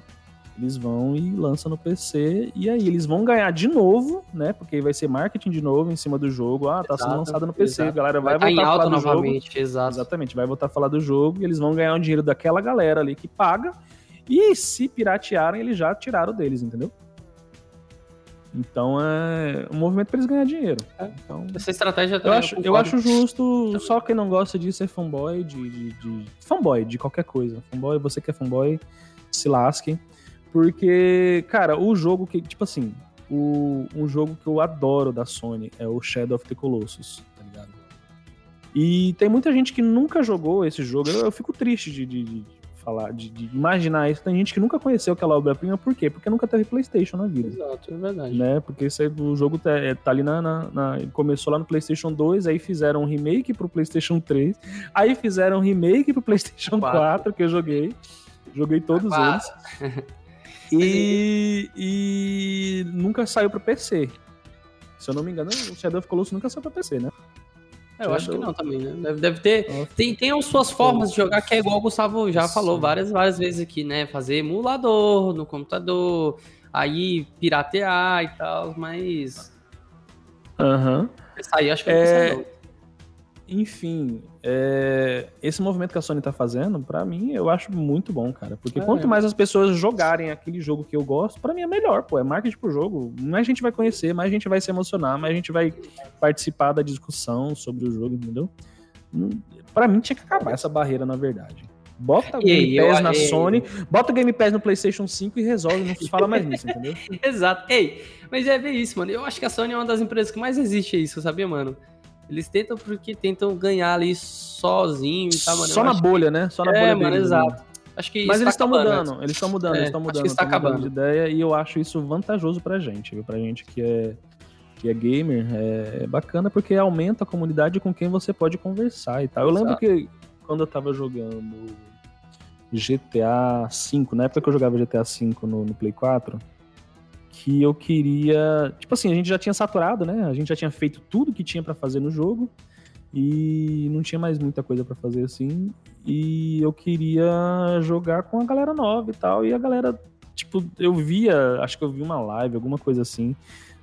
eles vão e lançam no PC e aí eles vão ganhar de novo, né? Porque vai ser marketing de novo em cima do jogo. Ah, tá exato, sendo lançado no PC, exato. a galera vai, vai voltar a falar do novamente, jogo. Exato. Exatamente, vai voltar a falar do jogo e eles vão ganhar o dinheiro daquela galera ali que paga. E se piratearem, eles já tiraram deles, entendeu? Então é um movimento para eles ganhar dinheiro. É. Então, Essa estratégia eu acho, eu acho justo, só quem não gosta disso é fanboy de, de, de, fanboy de qualquer coisa. Fanboy, você que é fanboy, se lasque. Porque, cara, o jogo que, tipo assim, o, um jogo que eu adoro da Sony é o Shadow of the Colossus, tá ligado? E tem muita gente que nunca jogou esse jogo. Eu, eu fico triste de, de, de falar, de, de, imaginar isso. Tem gente que nunca conheceu aquela obra-prima, por quê? Porque nunca teve PlayStation na vida. Exato, é verdade. Né? Porque esse, o jogo tá, é, tá ali na, na, na, Começou lá no PlayStation 2, aí fizeram um remake pro PlayStation 3, aí fizeram um remake pro PlayStation 4, 4 que eu joguei. Joguei todos eles. E, e nunca saiu para PC. Se eu não me engano, o Shadow of Colossus nunca saiu para PC, né? É, eu acho que não também, né? Deve, deve ter. Tem, tem as suas formas de jogar que é igual o Gustavo já falou várias, várias vezes aqui, né? Fazer emulador no computador, aí piratear e tal, mas. Aham. Uhum. Aí acho que é... Enfim, é, esse movimento que a Sony tá fazendo, para mim, eu acho muito bom, cara. Porque é, quanto mais as pessoas jogarem aquele jogo que eu gosto, para mim é melhor, pô. É marketing pro jogo. Mais gente vai conhecer, mais gente vai se emocionar, mais gente vai participar da discussão sobre o jogo, entendeu? Hum, para mim tinha que acabar essa barreira, na verdade. Bota o Game Pass eu, na ei, Sony, bota o Game Pass no PlayStation 5 e resolve, não se fala mais nisso, entendeu? Exato. Ei, mas é bem isso, mano. Eu acho que a Sony é uma das empresas que mais existe isso, sabia, mano? Eles tentam porque tentam ganhar ali sozinho e tal, mano. Só na bolha, né? Só na é, bolha. Mano, deles, exato. Acho que Mas eles estão mudando, eles estão mudando, é, eles estão mudando. Acho que está acabando de ideia e eu acho isso vantajoso pra gente, viu? Pra gente que é que é gamer, é, é bacana porque aumenta a comunidade com quem você pode conversar e tal. Eu lembro que quando eu tava jogando GTA V, na época que eu jogava GTA V no, no Play 4, que eu queria. Tipo assim, a gente já tinha saturado, né? A gente já tinha feito tudo que tinha para fazer no jogo e não tinha mais muita coisa para fazer assim. E eu queria jogar com a galera nova e tal. E a galera, tipo, eu via, acho que eu vi uma live, alguma coisa assim,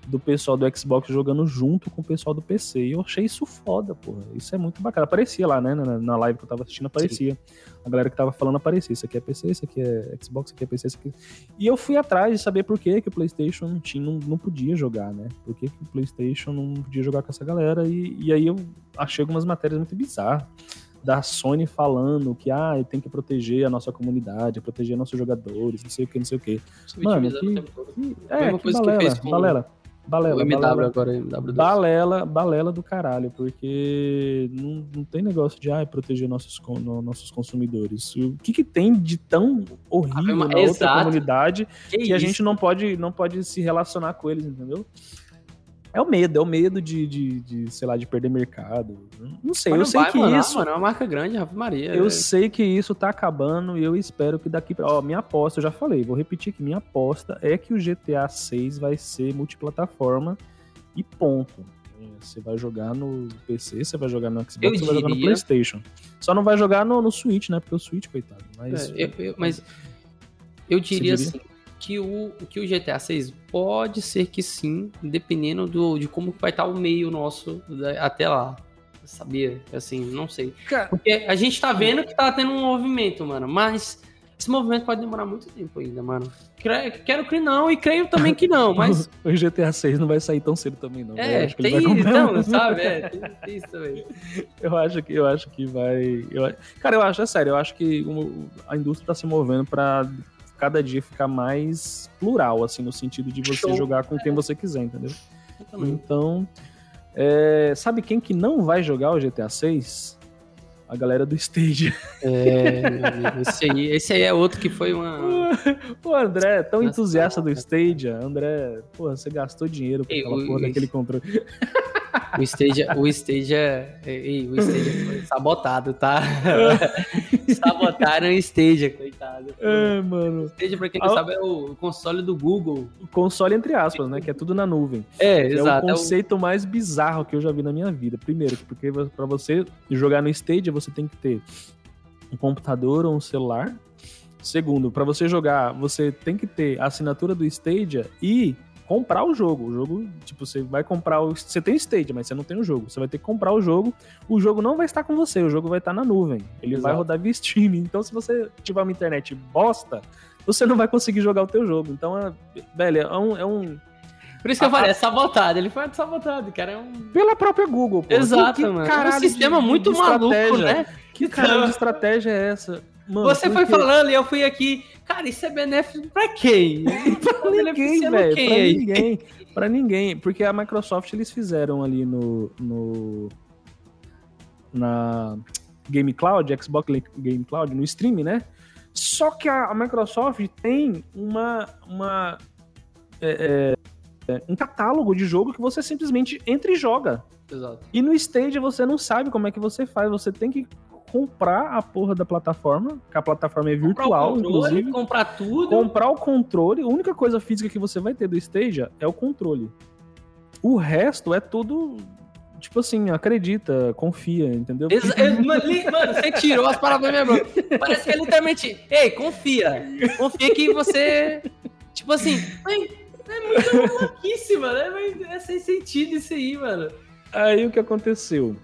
do pessoal do Xbox jogando junto com o pessoal do PC. E eu achei isso foda, porra. Isso é muito bacana. Aparecia lá, né? Na, na live que eu tava assistindo, aparecia. Sim. A galera que tava falando aparecia. Isso aqui é PC, isso aqui é Xbox, isso aqui é PC, isso aqui. E eu fui atrás de saber por que, que o PlayStation não, tinha, não, não podia jogar, né? Por que, que o PlayStation não podia jogar com essa galera. E, e aí eu achei algumas matérias muito bizarras da Sony falando que ah, tem que proteger a nossa comunidade, proteger nossos jogadores, não sei o que, não sei o que. Mano, que, que, é, que balela, balela. Balela, o MW balela, agora, MW2. balela, balela do caralho, porque não, não tem negócio de ah, proteger nossos, no, nossos consumidores. O que, que tem de tão horrível ah, na exato. outra comunidade que, que a gente não pode, não pode se relacionar com eles, entendeu? É o medo, é o medo de, de, de sei lá, de perder mercado. Não sei, eu sei que isso. Mano, é uma marca grande, Rafa Maria. Eu é. sei que isso tá acabando e eu espero que daqui pra. Ó, minha aposta, eu já falei, vou repetir que minha aposta é que o GTA 6 vai ser multiplataforma e ponto. Você vai jogar no PC, você vai jogar no Xbox, eu você diria... vai jogar no PlayStation. Só não vai jogar no, no Switch, né? Porque o Switch, coitado. Mas, é, eu, eu, mas eu diria, diria? assim que o, que o GTA 6 pode ser que sim, dependendo do, de como vai estar o meio nosso até lá. Sabia? Assim, não sei. Porque a gente tá vendo que tá tendo um movimento, mano, mas esse movimento pode demorar muito tempo ainda, mano. Quero que não e creio também que não, mas. o GTA 6 não vai sair tão cedo também, não. É, tem isso, não, sabe? É, tem isso também. Eu acho que, eu acho que vai. Eu, cara, eu acho, é sério, eu acho que a indústria tá se movendo pra cada dia ficar mais plural, assim, no sentido de você Show. jogar com quem você quiser, entendeu? Então, é, sabe quem que não vai jogar o GTA 6? A galera do Stage. É, esse aí, esse aí é outro que foi uma. O André é tão entusiasta do Stadia. André, porra, você gastou dinheiro com aquela porra daquele controle. O stage, o stage é. Ei, o stage foi sabotado, tá? Sabotaram o stage, coitado. É, mano. O stage, pra quem não sabe, é o console do Google. O console, entre aspas, né? Que é tudo na nuvem. É, exato. É o conceito é o... mais bizarro que eu já vi na minha vida. Primeiro, porque pra você jogar no stage, você tem que ter um computador ou um celular. Segundo, para você jogar, você tem que ter a assinatura do Stadia e comprar o jogo. O jogo, tipo, você vai comprar o. Você tem o Stage, mas você não tem o jogo. Você vai ter que comprar o jogo. O jogo não vai estar com você, o jogo vai estar na nuvem. Ele Exato. vai rodar via Steam. Então, se você tiver uma internet bosta, você não vai conseguir jogar o teu jogo. Então, é, velho, é um. É um por isso que eu falei, é sabotado. Ele foi sabotado, cara. É um... Pela própria Google, pô. Exato, que, mano. Caralho é um sistema de, muito de maluco, né? Que caralho de estratégia é essa? Mano, você foi falando e eu fui aqui. Cara, isso é benéfico pra quem? pra ninguém, velho. Pra aí? ninguém. Pra ninguém. Porque a Microsoft eles fizeram ali no. no na Game Cloud, Xbox Game Cloud, no stream, né? Só que a, a Microsoft tem uma. uma é, é, um catálogo de jogo que você simplesmente entra e joga. Exato. E no Stage você não sabe como é que você faz. Você tem que comprar a porra da plataforma, que a plataforma é virtual, controle, inclusive. Comprar tudo. Comprar o controle. A única coisa física que você vai ter do Stadia é o controle. O resto é tudo tipo assim, acredita, confia, entendeu? Exa mano, você tirou as palavras da minha boca. Parece que é literalmente, ei, confia. Confia que você. Tipo assim, é muito maluquice, mano. É, é sem sentido isso aí, mano. Aí o que aconteceu?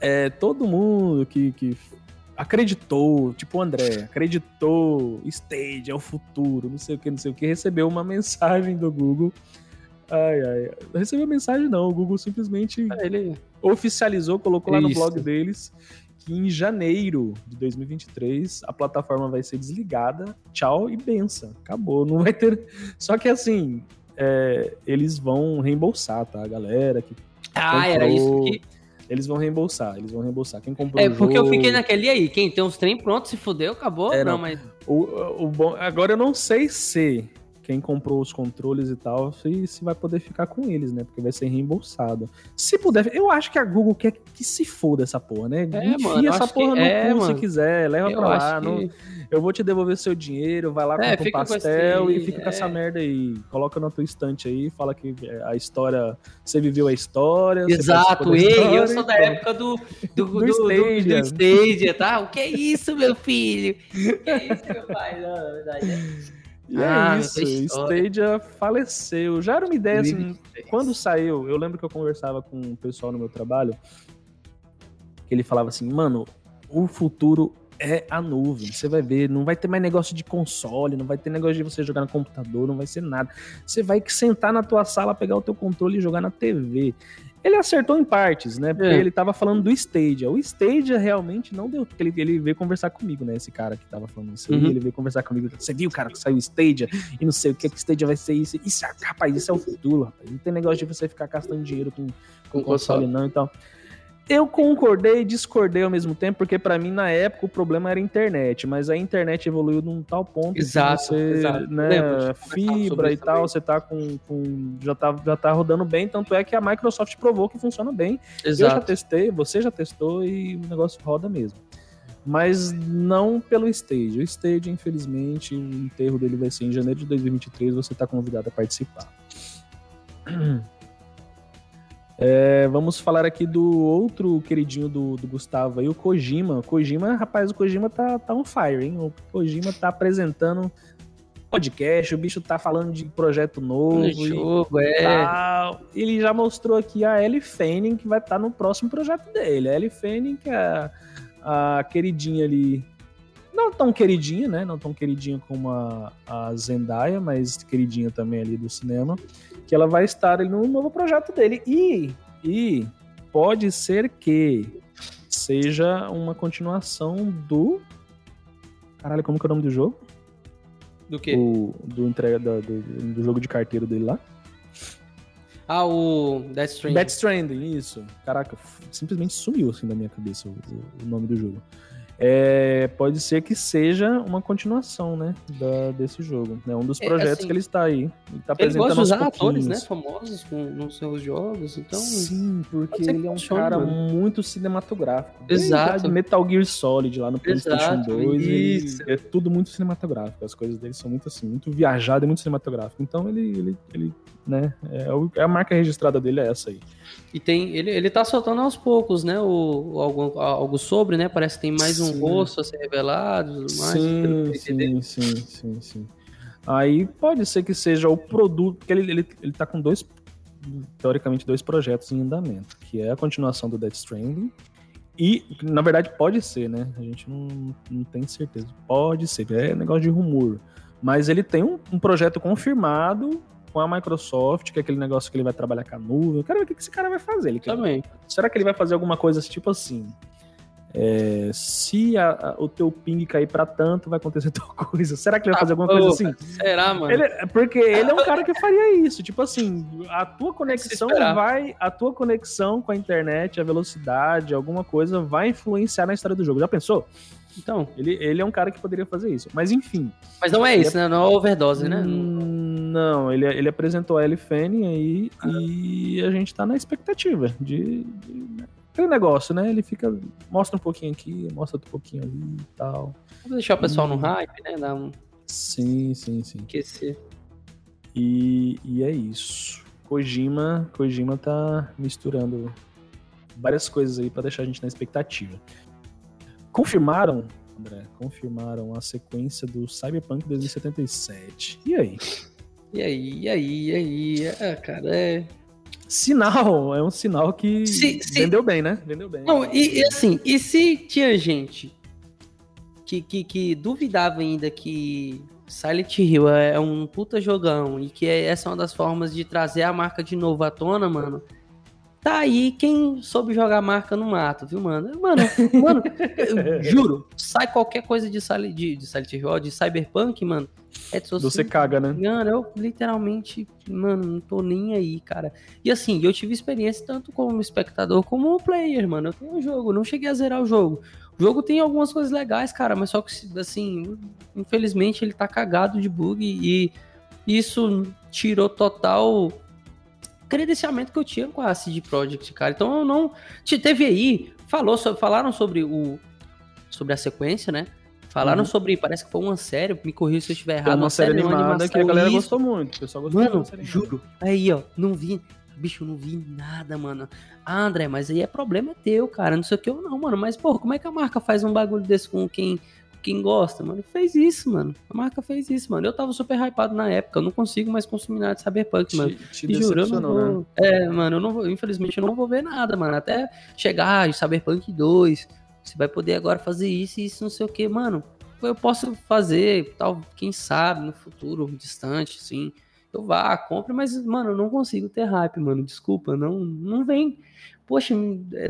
É, todo mundo que, que acreditou, tipo o André, acreditou, Stage é o futuro, não sei o que, não sei o que, recebeu uma mensagem do Google. Ai, ai. Recebeu mensagem não, o Google simplesmente ele oficializou, colocou lá no blog deles que em janeiro de 2023 a plataforma vai ser desligada. Tchau e benção. Acabou, não vai ter. Só que assim, é, eles vão reembolsar, tá? A galera que. Ah, comprou... era isso que eles vão reembolsar, eles vão reembolsar. Quem comprou É, porque jogo... eu fiquei naquele aí, quem tem os trem pronto, se fudeu, acabou. É, não, não, mas... O, o bom... Agora eu não sei se quem comprou os controles e tal, se, se vai poder ficar com eles, né? Porque vai ser reembolsado. Se puder, eu acho que a Google quer que se foda essa porra, né? É, Enfia mano, essa porra no é, cu se quiser, leva eu pra lá. Não, eu vou te devolver seu dinheiro, vai lá, é, compra um pastel e fica é. com essa merda aí. Coloca na tua estante aí, fala que a história, você viveu a história. Exato, ei, história, eu sou da época do, do, do, do, Stadia. do, do Stadia, tá? O que é isso, meu filho? O que é isso, meu pai? Não, na verdade é. E ah, é isso, Stadia faleceu. Já era uma ideia assim, quando saiu, eu lembro que eu conversava com o pessoal no meu trabalho, que ele falava assim, mano, o futuro é a nuvem. Você vai ver, não vai ter mais negócio de console, não vai ter negócio de você jogar no computador, não vai ser nada. Você vai sentar na tua sala, pegar o teu controle e jogar na TV. Ele acertou em partes, né? Porque é. ele tava falando do Stadia. O Stadia realmente não deu. Ele, ele veio conversar comigo, né? Esse cara que tava falando isso. Uhum. Ele veio conversar comigo. Você viu, cara, que saiu o Stadia e não sei o que, que Stadia vai ser isso. Isso, rapaz, isso é o futuro, rapaz. Não tem negócio de você ficar gastando dinheiro com, com, com console, não. Então. Eu concordei e discordei ao mesmo tempo, porque para mim, na época, o problema era a internet, mas a internet evoluiu num tal ponto exato, que você, exato. né, fibra e tal, também. você tá com, com, já, tá, já tá rodando bem, tanto é que a Microsoft provou que funciona bem. Exato. Eu já testei, você já testou e o negócio roda mesmo. Mas não pelo Stage. O Stage, infelizmente, o enterro dele vai ser em janeiro de 2023, você tá convidado a participar. É, vamos falar aqui do outro queridinho do, do Gustavo aí, o Kojima. O Kojima, rapaz, o Kojima tá, tá on fire, hein? O Kojima tá apresentando podcast, o bicho tá falando de projeto novo. Jogo, é. Tal. Ele já mostrou aqui a Ellie Fanning, que vai estar tá no próximo projeto dele. A Ellie Fanning, que é a, a queridinha ali não tão queridinha, né? Não tão queridinha como a, a Zendaya, mas queridinha também ali do cinema que ela vai estar no novo projeto dele. E, e pode ser que seja uma continuação do. Caralho, como que é o nome do jogo? Do quê? O, do entrega do, do, do jogo de carteiro dele lá. Ah, o Death Stranding. Death Stranding, isso. Caraca, simplesmente sumiu assim da minha cabeça o, o nome do jogo é, pode ser que seja uma continuação, né, da, desse jogo. É um dos é, projetos é, assim, que ele está aí. Ele apresentando ele gosta de usar atores, né, famosos com, nos seus jogos, então... Sim, porque ele é um cara muito cinematográfico. Exato. Metal Gear Solid lá no PlayStation 2, isso. é tudo muito cinematográfico. As coisas dele são muito assim, muito viajado e muito cinematográfico. Então ele, ele, ele né, é, é a marca registrada dele é essa aí. E tem, ele, ele tá soltando aos poucos, né? O, algo, algo sobre, né? Parece que tem mais sim. Um rosto a ser revelado tudo mais. Sim, sim, sim, sim, sim. Aí pode ser que seja o produto, porque ele, ele, ele tá com dois, teoricamente, dois projetos em andamento, que é a continuação do Death Stranding. E, na verdade, pode ser, né? A gente não, não tem certeza. Pode ser, é negócio de rumor. Mas ele tem um, um projeto confirmado com a Microsoft, que é aquele negócio que ele vai trabalhar com a nuvem. Eu quero ver o que esse cara vai fazer. Ele Também. Será que ele vai fazer alguma coisa tipo assim? É, se a, a, o teu ping cair para tanto, vai acontecer tal coisa. Será que ele vai fazer alguma coisa assim? Será, mano? Ele, porque ele é um cara que faria isso. Tipo assim, a tua conexão vai. A tua conexão com a internet, a velocidade, alguma coisa vai influenciar na história do jogo. Já pensou? Então, ele, ele é um cara que poderia fazer isso. Mas enfim. Mas não é isso, é... né? Não é overdose, né? Hum, não, ele, ele apresentou a Fanning aí ah. e a gente tá na expectativa de, de aquele negócio, né? Ele fica. Mostra um pouquinho aqui, mostra um pouquinho ali e tal. Vamos deixar o pessoal hum. no hype, né? Dar um. Sim, sim, sim. Esquecer. E, e é isso. Kojima, Kojima tá misturando várias coisas aí para deixar a gente na expectativa. Confirmaram, André, confirmaram a sequência do Cyberpunk 2077. E aí? E aí, e aí, e aí? É, cara, é. Sinal, é um sinal que se, se... vendeu bem, né? Vendeu bem. Não, e, e, assim, e se tinha gente que, que, que duvidava ainda que Silent Hill é um puta jogão e que essa é uma das formas de trazer a marca de novo à tona, mano, Tá aí quem soube jogar marca no mato, viu, mano? Mano, mano, juro, sai qualquer coisa de, Silent, de, de Silent Hill, de Cyberpunk, mano. É Você caga, né? Mano, eu literalmente, mano, não tô nem aí, cara. E assim, eu tive experiência tanto como espectador como player, mano. Eu tenho um jogo, não cheguei a zerar o jogo. O jogo tem algumas coisas legais, cara, mas só que, assim, infelizmente ele tá cagado de bug e isso tirou total credenciamento que eu tinha com a CD Projekt, cara. Então eu não. Teve aí, falou, falaram sobre o. Sobre a sequência, né? Falaram uhum. sobre, parece que foi uma série, me corrija se eu estiver errado. uma, uma série, série animada que a galera isso. gostou muito. O pessoal gostou mano. Juro. Aí, ó, não vi. Bicho, não vi nada, mano. Ah, André, mas aí é problema teu, cara. Não sei o que eu não, mano. Mas, pô, como é que a marca faz um bagulho desse com quem quem gosta, mano, fez isso, mano. A marca fez isso, mano. Eu tava super hypado na época, eu não consigo mais consumir nada de Cyberpunk, mano. Te, te juro, eu não vou... Né? É, mano, eu não vou, infelizmente eu não vou ver nada, mano. Até chegar em Cyberpunk 2, você vai poder agora fazer isso e isso, não sei o que, mano. Eu posso fazer, tal, quem sabe, no futuro distante, assim. Eu vá, compre, mas, mano, eu não consigo ter hype, mano. Desculpa, não, não vem poxa,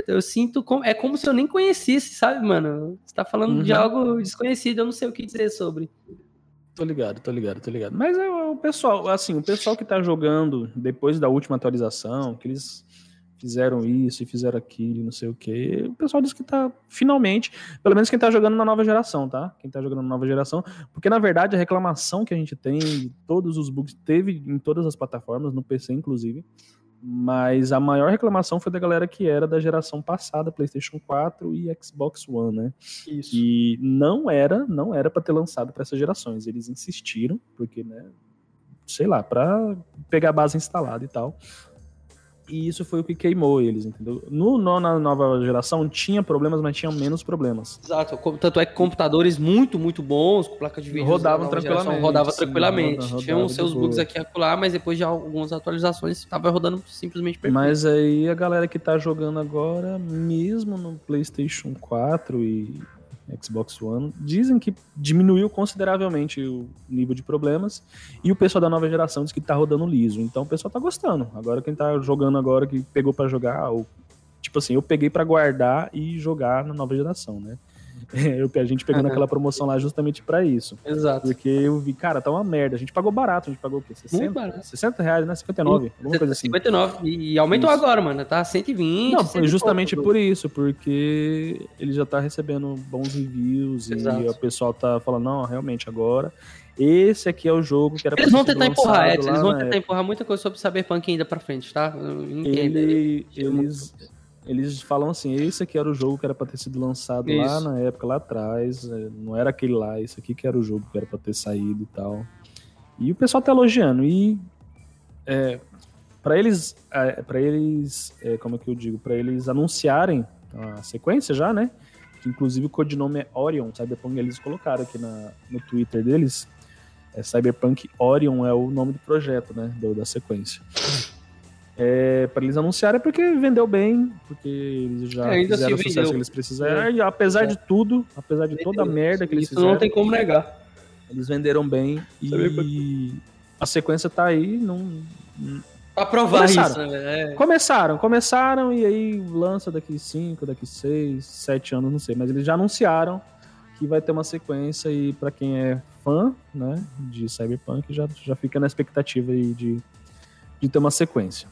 eu sinto como, é como se eu nem conhecesse, sabe, mano? Você tá falando uhum. de algo desconhecido, eu não sei o que dizer sobre. Tô ligado, tô ligado, tô ligado. Mas é o pessoal, assim, o pessoal que tá jogando depois da última atualização, que eles fizeram isso e fizeram aquilo, não sei o que. O pessoal diz que tá finalmente, pelo menos quem tá jogando na nova geração, tá? Quem tá jogando na nova geração, porque na verdade a reclamação que a gente tem, todos os bugs teve em todas as plataformas, no PC inclusive, mas a maior reclamação foi da galera que era da geração passada, PlayStation 4 e Xbox One, né? Isso. E não era, não era para ter lançado para essas gerações. Eles insistiram, porque, né, sei lá, para pegar a base instalada e tal e isso foi o que queimou eles, entendeu? No, no, na nova geração tinha problemas, mas tinha menos problemas. Exato, tanto é que computadores muito, muito bons, com placa de vídeo rodavam tranquilamente. Rodava tranquilamente. Sim, Tinham seus bugs aqui e acolá, mas depois de algumas atualizações estava rodando simplesmente perfeito. Mas aí a galera que tá jogando agora, mesmo no PlayStation 4 e Xbox One, dizem que diminuiu consideravelmente o nível de problemas e o pessoal da nova geração diz que tá rodando liso. Então o pessoal tá gostando. Agora quem tá jogando agora que pegou para jogar, ou, tipo assim, eu peguei para guardar e jogar na nova geração, né? Eu, a gente pegou uhum. naquela promoção lá justamente para isso. Exato. Porque eu vi, cara, tá uma merda. A gente pagou barato, a gente pagou o quê? 60, 60 reais, né? 59, alguma coisa assim. 59. E aumentou isso. agora, mano. Tá 120. Não, foi justamente por isso, porque ele já tá recebendo bons reviews Exato. e o pessoal tá falando, não, realmente agora esse aqui é o jogo que era Eles vão tentar empurrar, eles vão tentar época. empurrar muita coisa sobre Cyberpunk ainda pra frente, tá? Entenda. Ele, eles, eles falam assim, esse aqui era o jogo que era para ter sido lançado Isso. lá na época, lá atrás, é, não era aquele lá, esse aqui que era o jogo que era para ter saído e tal. E o pessoal tá elogiando, e é, para eles, é, para eles, é, como é que eu digo, para eles anunciarem a sequência já, né, que inclusive o codinome é Orion, Cyberpunk eles colocaram aqui na, no Twitter deles, é Cyberpunk Orion é o nome do projeto, né, do, da sequência é, para eles anunciarem é porque vendeu bem, porque eles já é, fizeram o sucesso que eles precisaram. É. E apesar é. de tudo, apesar de toda a merda que eles Isso fizeram. não tem como negar. Eles venderam bem e a sequência tá aí. Não, pra provar começaram. isso, né? É. Começaram, começaram e aí lança daqui 5, daqui 6, 7 anos, não sei. Mas eles já anunciaram que vai ter uma sequência e para quem é fã, né, de Cyberpunk já, já fica na expectativa aí de, de ter uma sequência.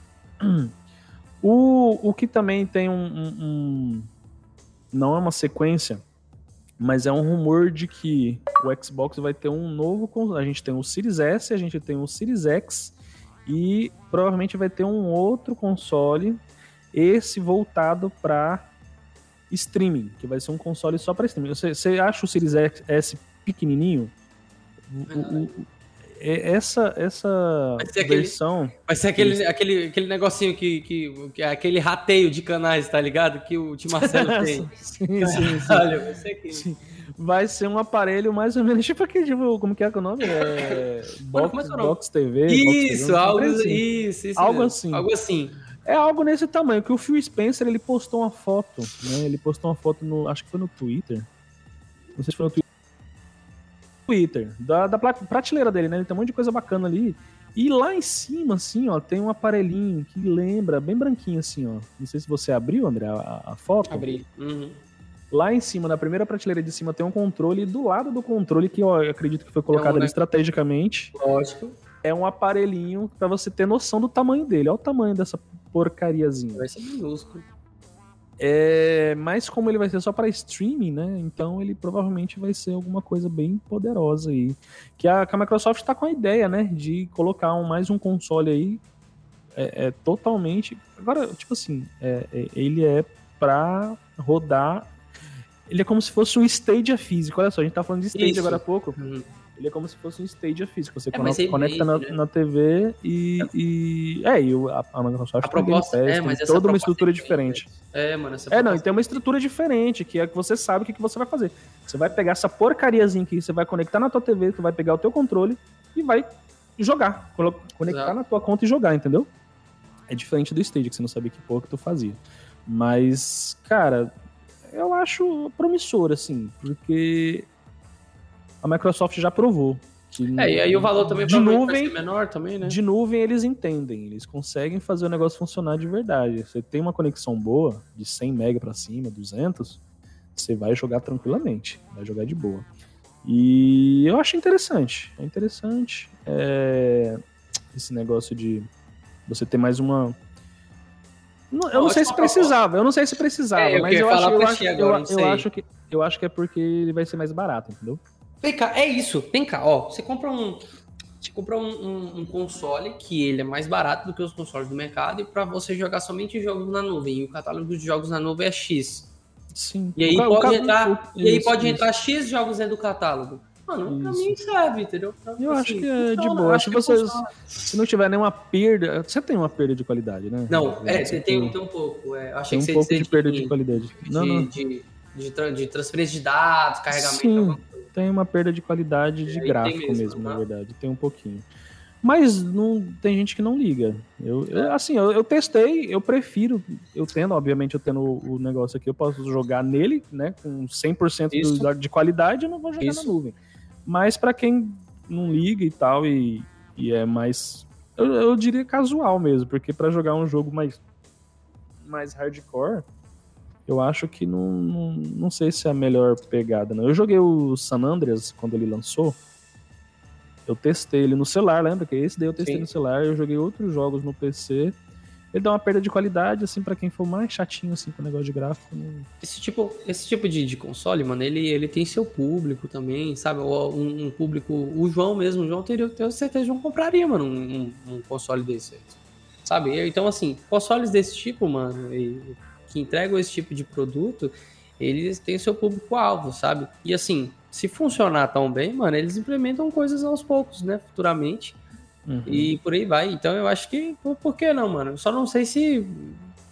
O, o que também tem um, um, um, Não é uma sequência, mas é um rumor de que o Xbox vai ter um novo. A gente tem o Series S, a gente tem o Series X e provavelmente vai ter um outro console, esse voltado para streaming, que vai ser um console só para streaming. Você, você acha o Series S pequenininho? O, o, essa, essa vai versão. Aquele, vai ser aquele, aquele, aquele negocinho que, que, que é aquele rateio de canais, tá ligado? Que o Tim Marcelo tem. sim, sim, sim. Olha, vai ser aquele. Sim. Vai ser um aparelho mais ou menos tipo aquele, tipo, como que é, que é o nome? É, box, Mano, box TV. Isso, box algo, assim. isso, isso, algo assim. Algo assim. É algo nesse tamanho, que o Phil Spencer, ele postou uma foto, né? Ele postou uma foto no, acho que foi no Twitter. Não sei se foi no Twitter Twitter, da, da prateleira dele, né? Ele tem um monte de coisa bacana ali. E lá em cima, assim, ó, tem um aparelhinho que lembra, bem branquinho, assim, ó. Não sei se você abriu, André, a, a foto. Abri. Uhum. Lá em cima, na primeira prateleira de cima, tem um controle. E do lado do controle, que eu acredito que foi colocado é um, ali estrategicamente. Lógico. É um aparelhinho para você ter noção do tamanho dele. Olha o tamanho dessa porcariazinha. Vai ser minúsculo. É, mas como ele vai ser só para streaming, né? Então ele provavelmente vai ser alguma coisa bem poderosa aí. Que a, que a Microsoft está com a ideia, né? De colocar um, mais um console aí é, é totalmente. Agora, tipo assim, é, é ele é para rodar. Ele é como se fosse um Stadia físico. Olha só, a gente tá falando de Stadia Isso. agora há pouco. Uhum. Ele é como se fosse um Stadia físico. Você É, conecta, é conecta na, né? na TV e, e. É, e o- a, a Microsoft A tem proposta Pass, é, tem mas essa toda uma proposta estrutura é diferente. É, mano, essa É, não, e tem uma estrutura diferente, que é que você sabe o que, que você vai fazer. Você vai pegar essa porcariazinha aqui, você vai conectar na tua TV, tu vai pegar o teu controle e vai jogar. Conectar Exato. na tua conta e jogar, entendeu? É diferente do Stage, que você não sabia que porra que tu fazia. Mas, cara, eu acho promissor, assim, porque a Microsoft já provou. Que É, e aí o valor também de nuvem, ser menor também, né? de nuvem eles entendem, eles conseguem fazer o negócio funcionar de verdade. Você tem uma conexão boa, de 100 MB pra cima, 200, você vai jogar tranquilamente, vai jogar de boa. E eu acho interessante, é interessante é, esse negócio de você ter mais uma. Não, eu não sei se precisava, eu não sei se precisava, É, eu mas eu acho, eu, acho, eu, eu acho que eu acho que é porque ele vai ser mais barato, entendeu? Vem cá, é isso. Vem cá, ó. Você compra um. Você compra um, um- um console que ele é mais barato do que os consoles do mercado e pra você jogar somente jogos na nuvem. E o catálogo de jogos na nuvem é X. Sim. E aí O pode entrar, e aí pode isso. entrar X jogos dentro do catálogo. Mano, pra mim serve, entendeu? Pra- Eu acho assim, que é de funciona, boa. eu Acho que vocês- funciona. Se não tiver nenhuma perda. Você tem uma perda de qualidade, né? Não, é, Você tem, tem, um pouco. É, eu achei tem que um você pouco de perda de qualidade. de, Não, não. de, de, tra- de transferência de dados, carregamento. Sim, alguma coisa. Tem uma perda de qualidade de tem gráfico mesmo, mesmo, na tá? verdade. Tem um pouquinho. Mas não tem gente que não liga. Eu, eu- assim, eu, eu testei, eu prefiro, eu tendo, obviamente, eu tendo o, o negócio aqui, eu posso jogar nele, né, com 100% do- Isso. de qualidade, eu não vou jogar Isso. na nuvem. Mas pra quem não liga e tal, e, e é mais, eu, eu diria casual mesmo, porque pra jogar um jogo mais, mais hardcore, eu acho que não, não, não sei se é a melhor pegada, não. Eu joguei o San Andreas quando ele lançou. Eu testei ele no celular, lembra? Que esse daí eu testei Sim. no celular. Eu joguei outros jogos no PC. Ele dá uma perda de qualidade, assim, pra quem for mais chatinho, assim, com o negócio de gráfico. não- Esse tipo, esse tipo de, de console, mano, ele, ele tem seu público também, sabe? O- Um, um público. O João mesmo, o João teria, eu tenho certeza que o João compraria, mano, um, um- console desse. aí, Sabe? Então, assim, consoles desse tipo, mano, e- que entregam esse tipo de produto, eles têm seu público-alvo, sabe? E assim, se funcionar tão bem, mano, eles implementam coisas aos poucos, né? Futuramente. Uhum. E por aí vai. Então eu acho que, por, que não, mano? Eu só não sei se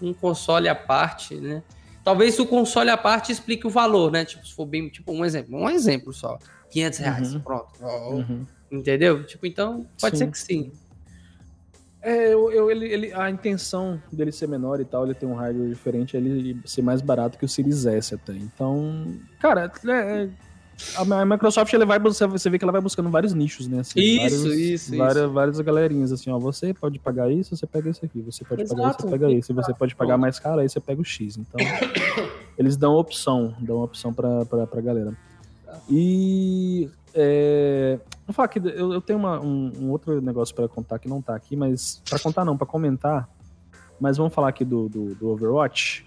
um console à parte, né? Talvez o console à parte explique o valor, né? Tipo, se for bem, tipo, um exemplo. Um exemplo só. 500 reais, Uhum. pronto. Uhum. Entendeu? Tipo, então, pode Sim. ser que sim. É, eu, eu- ele, ele- a intenção dele ser menor e tal, ele tem um hardware diferente, é ele ser mais barato que o Series S até. Então, cara, é- é- a Mi- a Microsoft ele vai, você vê que ela vai buscando vários nichos, né? assim, Isso, vários- isso, várias, Várias galerinhas, assim, ó, você pode pagar isso, você pega esse aqui, você pode pagar isso, Exato, você pega isso, você exato. pode pagar mais caro, aí você pega o X. Então, eles dão opção, dão opção pra, pra, pra galera. E é, vou falar que eu, eu tenho uma- um, um outro negócio pra contar que não tá aqui, mas pra contar não, pra comentar. Mas vamos falar aqui do, do, do Overwatch.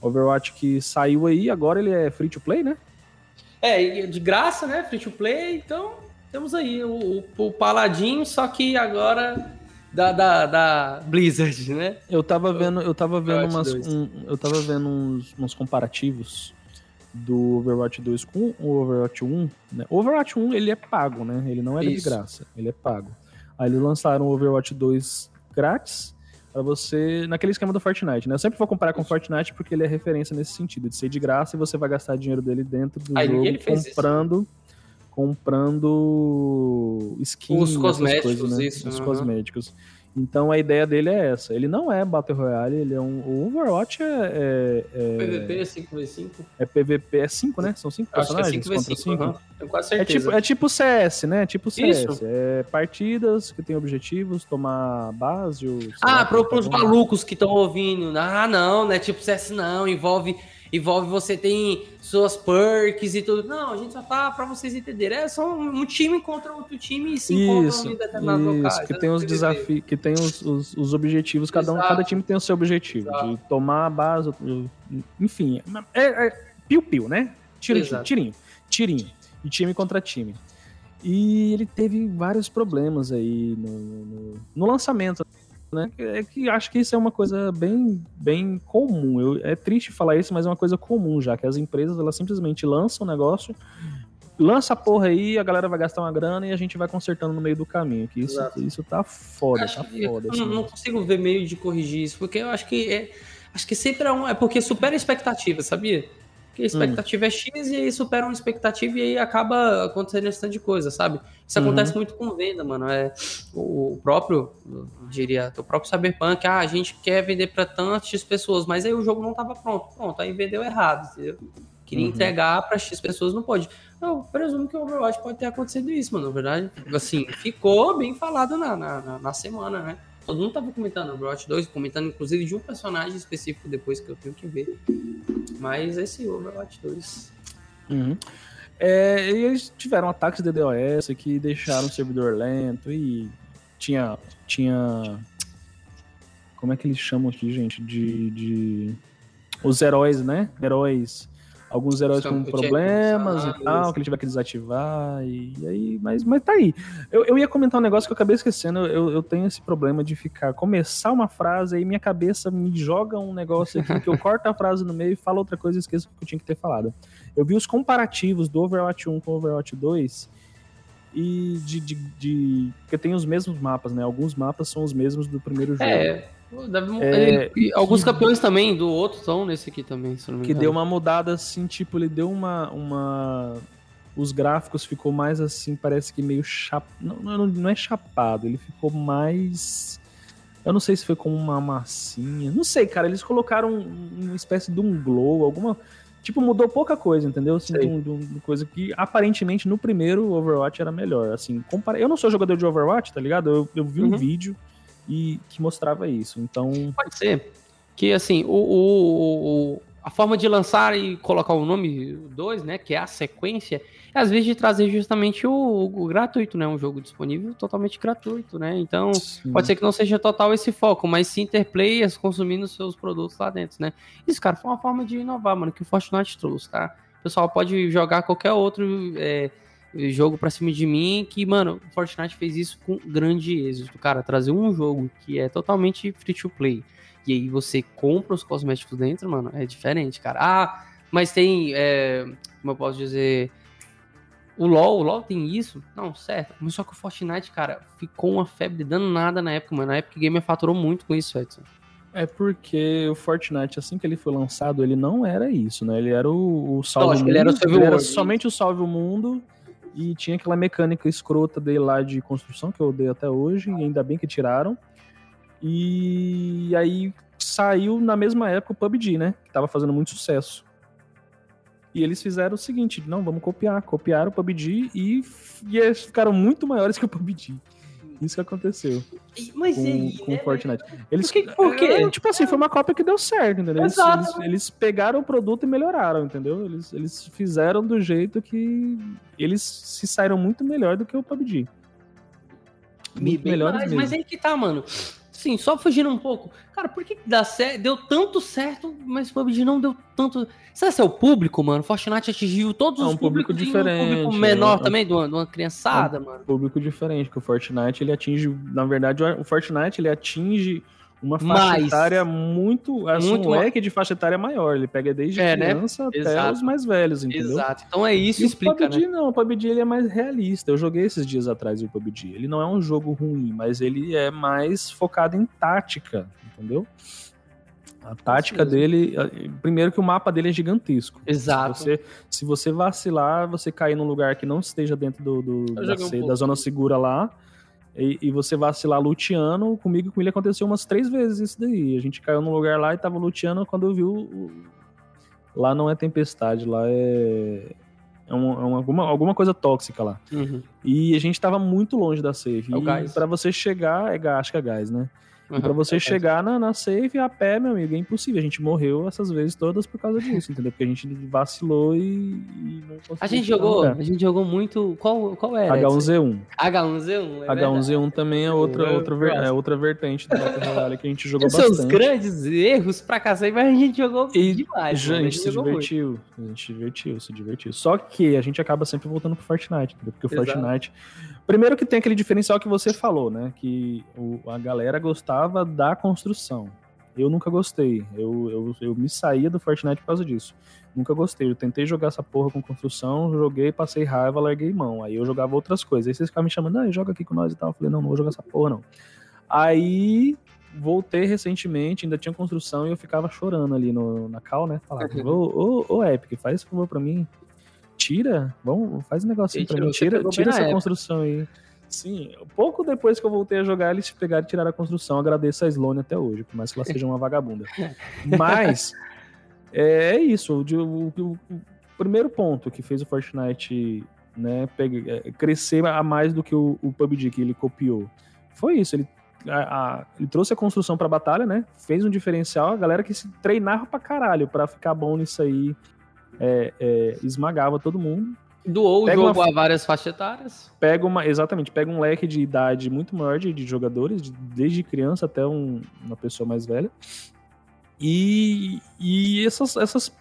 Overwatch que saiu aí, agora ele é free to play, né? É, e de graça, né? Free to play, então temos aí o, o, o Paladin, só que agora da, da, da Blizzard, né? Eu tava vendo, eu tava vendo umas, 2. um- eu tava vendo uns, uns comparativos do Overwatch 2 com o Overwatch 1, né? O Overwatch 1 ele é pago, né? Ele não é de graça, ele é pago. Aí eles lançaram o Overwatch 2 grátis pra você naquele esquema do Fortnite, né? Eu sempre vou comparar com o Fortnite porque ele é referência nesse sentido de ser de graça e você vai gastar dinheiro dele dentro do Aí jogo fez isso. comprando comprando skins, Os cosméticos, coisas, né? isso, Os aham. cosméticos. Então a ideia dele é essa. Ele não é Battle Royale, ele é um. O Overwatch é, é, é, PVP 5v5? é PVP, é 5, né? São 5 Acho que é personagens contra 5v5, 5. aham. Tenho quase É certeza. tipo, é tipo CS, né? Tipo CS. Isso. É partidas que tem objetivos, tomar base. Ou, Ah, pros um. malucos que estão ouvindo. Ah, não, não é tipo CS, não. Envolve, envolve você tem suas perks e tudo. Não, a gente só tá pra vocês entenderem. É só um, time contra outro time e se encontram Isso, em determinados isso, locais. que É tem os desafios, que tem os, os, os objetivos, cada, um, cada time tem o seu objetivo, Exato. de tomar a base, enfim, é, é piu-piu, né? Tirinho, tirinho, tirinho, de time contra time. E ele teve vários problemas aí no, no, no lançamento, né? É que acho que isso é uma coisa bem, bem comum. Eu, é triste falar isso, mas é uma coisa comum já, que as empresas elas simplesmente lançam o negócio lança a porra aí, a galera vai gastar uma grana e a gente vai consertando no meio do caminho. Que isso, isso tá foda, Acho tá foda. eu assim. não, não consigo ver meio de corrigir isso, porque eu acho que é. Acho que sempre é um. É porque supera a expectativa, sabia? Porque a expectativa é X e aí supera uma expectativa e aí acaba acontecendo esse tanto de coisa, sabe? Isso Uhum. acontece muito com venda, mano. É, o, próprio, diria, o próprio Cyberpunk, ah, a gente quer vender pra tantas X pessoas, mas aí o jogo não tava pronto. Pronto, aí vendeu errado, entendeu? Queria Uhum. entregar pra X pessoas, não pode. Eu presumo que o Overwatch pode ter acontecido isso, mano. Na verdade, assim, ficou bem falado na, na- na semana, né? Todo mundo tava comentando Overwatch 2, comentando inclusive de um personagem específico depois que eu tenho que ver. Mas esse Overwatch 2. Uhum. É, e eles tiveram ataques de DDoS que deixaram o servidor lento e tinha. tinha como é que eles chamam aqui, gente? De. de os heróis, né? Heróis. Alguns heróis com problemas e tal, que ele tiver que desativar. E, e aí, mas, mas tá aí. Eu, eu ia comentar um negócio que eu acabei esquecendo. Eu, eu tenho esse problema de ficar, começar uma frase, aí minha cabeça me joga um negócio aqui que eu corto a frase no meio e falo outra coisa e esqueço o que eu tinha que ter falado. Eu vi os comparativos do Overwatch 1 com o Overwatch 2 e de, de, de- Porque tem os mesmos mapas, né? Alguns mapas são os mesmos do primeiro jogo. É. deve- É, e alguns campeões também do outro estão nesse aqui também, se eu não me que deu uma mudada assim, tipo, ele deu uma. uma... Os gráficos ficou mais assim, parece que meio chap... não, não, não é chapado, ele ficou mais. Eu não sei se foi como uma massinha. Não sei, cara. Eles colocaram um- uma espécie de um glow, alguma. Tipo, mudou pouca coisa, entendeu? Assim, de, um- de um- uma coisa que aparentemente no primeiro Overwatch era melhor. Assim, compara... Eu não sou jogador de Overwatch, tá ligado? Eu, eu vi um Uhum. vídeo e que mostrava isso. Então. Pode ser que, assim, o, o- o- a forma de lançar e colocar o nome 2, né, que é a sequência, é às vezes de trazer justamente o, o gratuito, né, um jogo disponível totalmente gratuito, né, então pode ser que não seja total esse foco, mas sim ter players consumindo seus produtos lá dentro, né. Isso, cara, foi uma forma de inovar, mano, que o Fortnite trouxe, tá? O pessoal pode jogar qualquer outro é, jogo pra cima de mim, que, mano, o Fortnite fez isso com grande êxito, cara, trazer um jogo que é totalmente free to play, e aí você compra os cosméticos dentro, mano, é diferente, cara. Ah, mas tem, é, como eu posso dizer, o LoL, o LoL tem isso? Não, certo. Mas só que o Fortnite, cara, ficou uma febre danada na época, mano. Na época o Gamer faturou muito com isso, Edson. É porque o Fortnite, assim que ele foi lançado, ele não era isso, né? Ele era o, o salve Lógico, mundo, ele era o ele era somente o salve o mundo e tinha aquela mecânica escrota dele lá de construção que eu odeio até hoje, e ainda bem que tiraram. E aí saiu na mesma época o PUBG, né? Que tava fazendo muito sucesso. E eles fizeram o seguinte, não, vamos copiar, copiaram o PUBG e, e eles ficaram muito maiores que o PUBG. Isso que aconteceu Mas com, com o Fortnite. Eles, Por que- por quê? é, tipo assim, foi uma cópia que deu certo, entendeu? Eles, eles, eles pegaram o produto e melhoraram, entendeu? Eles, eles fizeram do jeito que eles se saíram muito melhor do que o PUBG. Muito Bem melhores mais, mesmo. mas aí que tá, mano. Sim, só fugindo um pouco. Cara, por que que dá certo, deu tanto certo, mas o PUBG não deu tanto. Será que é o público, mano? Fortnite atingiu todos É um os públicos público e um diferente, público menor é um- também, de uma, de uma criançada, mano. Público diferente, porque o Fortnite ele atinge, na verdade, o Fortnite ele atinge uma faixa Mais. etária muito, assim, Muito um leque de faixa etária maior. Ele pega desde É, né? criança até Exato. os mais velhos, entendeu? Exato. Então é isso, E o explica, PUBG né? não, o PUBG ele é mais realista. Eu joguei esses dias atrás o PUBG. Ele não é um jogo ruim, mas ele é mais focado em tática, entendeu? A tática dele, primeiro que o mapa dele é gigantesco. Exato. Se você, se você vacilar, você cair num lugar que não esteja dentro do, do- da, um da zona segura lá, e, e você vacilar luteando, comigo e com ele aconteceu umas três vezes isso daí. A gente caiu num lugar lá e tava luteando quando viu. o- Lá não é tempestade, lá é. É, um- é uma- alguma, alguma coisa tóxica lá. Uhum. E a gente tava muito longe da safe. É o e gás. pra você chegar, é gás, acho que é gás, né? Pra Uhum. você É, chegar na, na safe a pé, meu amigo, é impossível. A gente morreu essas vezes todas por causa disso, entendeu? Porque a gente vacilou e, e não conseguiu. A gente jogou, lugar. a gente jogou muito. Qual, qual era? H1Z1. H1Z1. É H1Z1 também é outra, Eu outra, ver- é outra vertente do Battle Royale que a gente jogou Tem seus bastante. grandes erros pra cacete, mas a gente jogou E demais. Já, a gente se jogou muito. divertiu. A gente se divertiu, se divertiu. Só que a gente acaba sempre voltando pro Fortnite, entendeu? Porque o Exato. Fortnite. Primeiro que tem aquele diferencial que você falou, né? Que o- a galera gostava da construção. Eu nunca gostei. Eu, eu, eu me saía do Fortnite por causa disso. Nunca gostei. Eu tentei jogar essa porra com construção, joguei, passei raiva, larguei mão. Aí eu jogava outras coisas. Aí vocês ficavam me chamando, ah, joga aqui com nós e tal. Eu falei, não, não vou jogar essa porra, não. Aí voltei recentemente, ainda tinha construção e eu ficava chorando ali no, na cal, né? Falava, ô, ô, ô, Epic, faz esse favor pra mim. Tira, vamos, faz um negocinho pra mim. Tira, tira essa época. construção aí. Sim, pouco depois que eu voltei a jogar, eles pegaram e tiraram a construção. Agradeço a Sloane até hoje, por mais que ela seja uma vagabunda. Mas é, é isso. O, o, o, primeiro ponto que fez o Fortnite né, pegue, é, crescer a mais do que o, o PUBG que ele copiou foi isso. Ele a, a, ele trouxe a construção pra batalha, né? Fez um diferencial, a galera que se treinava pra caralho pra ficar bom nisso aí é, é, esmagava todo mundo. Doou pega o jogo uma, a várias faixas etárias. Pega uma, exatamente, pega um leque de idade muito maior de, de jogadores, de, desde criança até um, uma pessoa mais velha. E, e essas, essas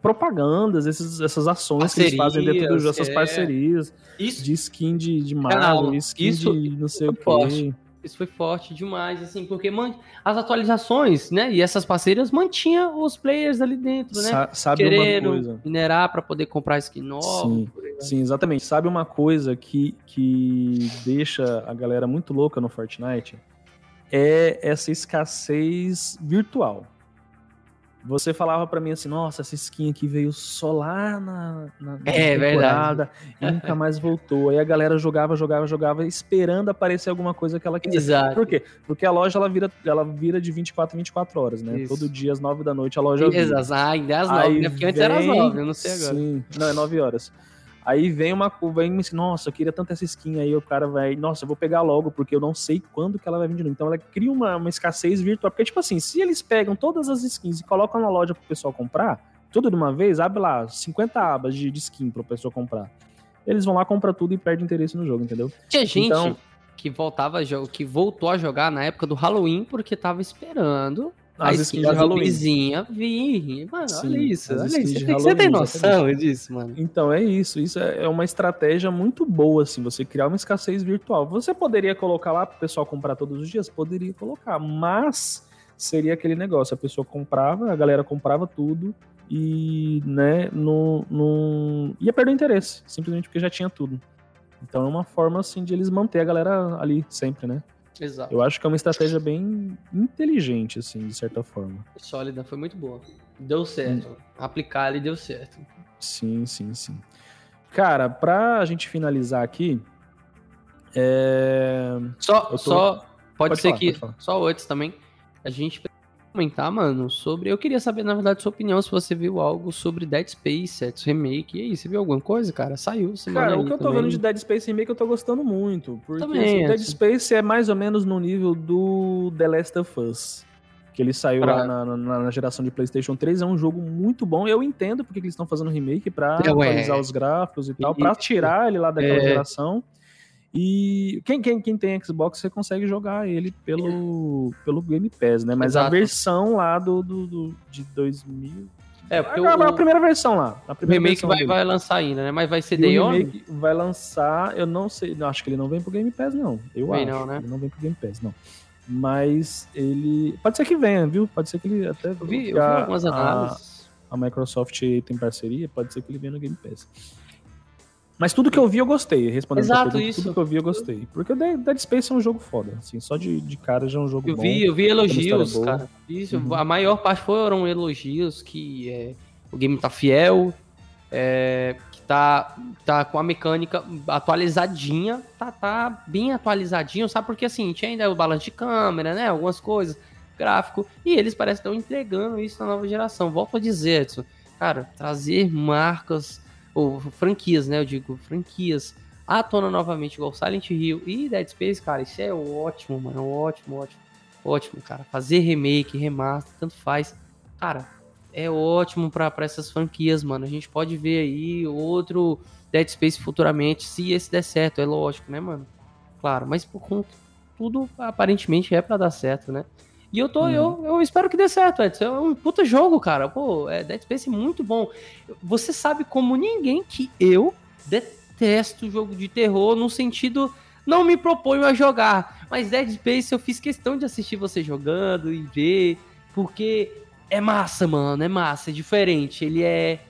propagandas, esses, essas ações Parcerias, que eles fazem dentro do jogo, essas é. parcerias isso, de skin de, de Mario, skin isso, de não sei o quê. Isso foi forte demais, assim, porque man... as atualizações, né, e essas parceiras mantinham os players ali dentro, né? Sa sabe Querendo uma coisa? minerar para poder comprar skin nova. Sim, sim, exatamente. Sabe uma coisa que, que deixa a galera muito louca no Fortnite? É essa escassez virtual. Você falava para mim assim, nossa, essa skin aqui veio só lá na, na, é, temporada e nunca mais voltou. Aí a galera jogava, jogava, jogava, esperando aparecer alguma coisa que ela quisesse. Exato. Por quê? Porque a loja ela vira, ela vira de 24 em 24 horas, né? Isso. Todo dia às 9 da noite a loja vira. Exato, ah, ainda é às 9, né? Porque antes era às 9, eu não sei agora. Sim, não, é 9 horas. Aí vem uma e me diz, nossa, eu queria tanto essa skin. Aí o cara vai, nossa, eu vou pegar logo, porque eu não sei quando que ela vai vir de novo. Então ela cria uma, uma escassez virtual. Porque, tipo assim, se eles pegam todas as skins e colocam na loja pro pessoal comprar, tudo de uma vez, abre lá 50 abas de, de skin pro pessoal comprar. Eles vão lá, compra tudo e perde interesse no jogo, entendeu? Tinha gente então, que voltava que voltou a jogar na época do Halloween porque tava esperando as a skins de Halloween. vir. Mano, Sim, olha isso. Olha isso. Você, você tem noção disso, mano? Então, é isso. Isso é, é uma estratégia muito boa, assim, você criar uma escassez virtual. Você poderia colocar lá para o pessoal comprar todos os dias? Poderia colocar, mas seria aquele negócio, a pessoa comprava, a galera comprava tudo e, né, não, não... ia perder o interesse, simplesmente porque já tinha tudo. Então é uma forma, assim, de eles manter a galera ali sempre, né? Exato. Eu acho que é uma estratégia bem inteligente, assim, de certa forma. Sólida, foi muito boa. Deu certo. Hum. Aplicar ali deu certo. Sim, sim, sim. Cara, pra gente finalizar aqui. É... Só, tô... só pode, pode ser falar, que. Pode só antes também. A gente comentar, mano, sobre. Eu queria saber, na verdade, sua opinião, se você viu algo sobre Dead Space, Ets Remake. E aí, você viu alguma coisa, cara? Saiu semana Cara, o que eu tô também. vendo de Dead Space Remake eu tô gostando muito. Porque também, assim, Dead Space é mais ou menos no nível do The Last of Us. Que ele saiu pra... lá na, na, na, geração de PlayStation 3. É um jogo muito bom. Eu entendo porque eles estão fazendo remake pra é, atualizar os gráficos e tal, e, pra tirar ele lá daquela é... geração. E quem, quem, quem tem Xbox, você consegue jogar ele pelo, pelo Game Pass, né? Mas Exato. a versão lá do, do, do de 2000. É, porque a, o, a primeira versão lá. A primeira o remake vai, vai, lançar ainda, né? Mas vai ser Day One? Vai lançar, eu não sei, não, acho que ele não vem pro Game Pass, não. Eu vem acho. Não, né? Ele não vem pro Game Pass, não. Mas ele. Pode ser que venha, viu? Pode ser que ele até. Eu vi, eu vi algumas análises. A, a Microsoft tem parceria, pode ser que ele venha no Game Pass. Mas tudo que eu vi eu gostei, respondendo Exato, pergunta, isso. tudo que eu vi eu gostei. Porque o Dead Space é um jogo foda, assim, só de, de cara já é um jogo eu bom. Vi, eu vi elogios, cara. Isso, uhum. a maior parte foram elogios que é, o game tá fiel, é, que tá, tá com a mecânica atualizadinha, tá, tá bem atualizadinho, sabe? Porque assim, tinha ainda o balanço de câmera, né? Algumas coisas, gráfico, e eles parecem estão entregando isso na nova geração. Volto a dizer, Edson, cara, trazer marcas ou franquias, né? Eu digo franquias à tona novamente, igual Silent Hill e Dead Space, cara, isso é ótimo, mano, ótimo, ótimo, ótimo, cara. Fazer remake, remaster, tanto faz, cara, é ótimo para essas franquias, mano. A gente pode ver aí outro Dead Space futuramente, se esse der certo, é lógico, né, mano? Claro, mas por conta tudo aparentemente é para dar certo, né? E eu tô, uhum. eu, eu espero que dê certo, Edson. É um puta jogo, cara. Pô, é Dead Space é muito bom. Você sabe como ninguém que eu detesto jogo de terror no sentido não me proponho a jogar. Mas Dead Space eu fiz questão de assistir você jogando e ver, porque é massa, mano, é massa, é diferente. Ele é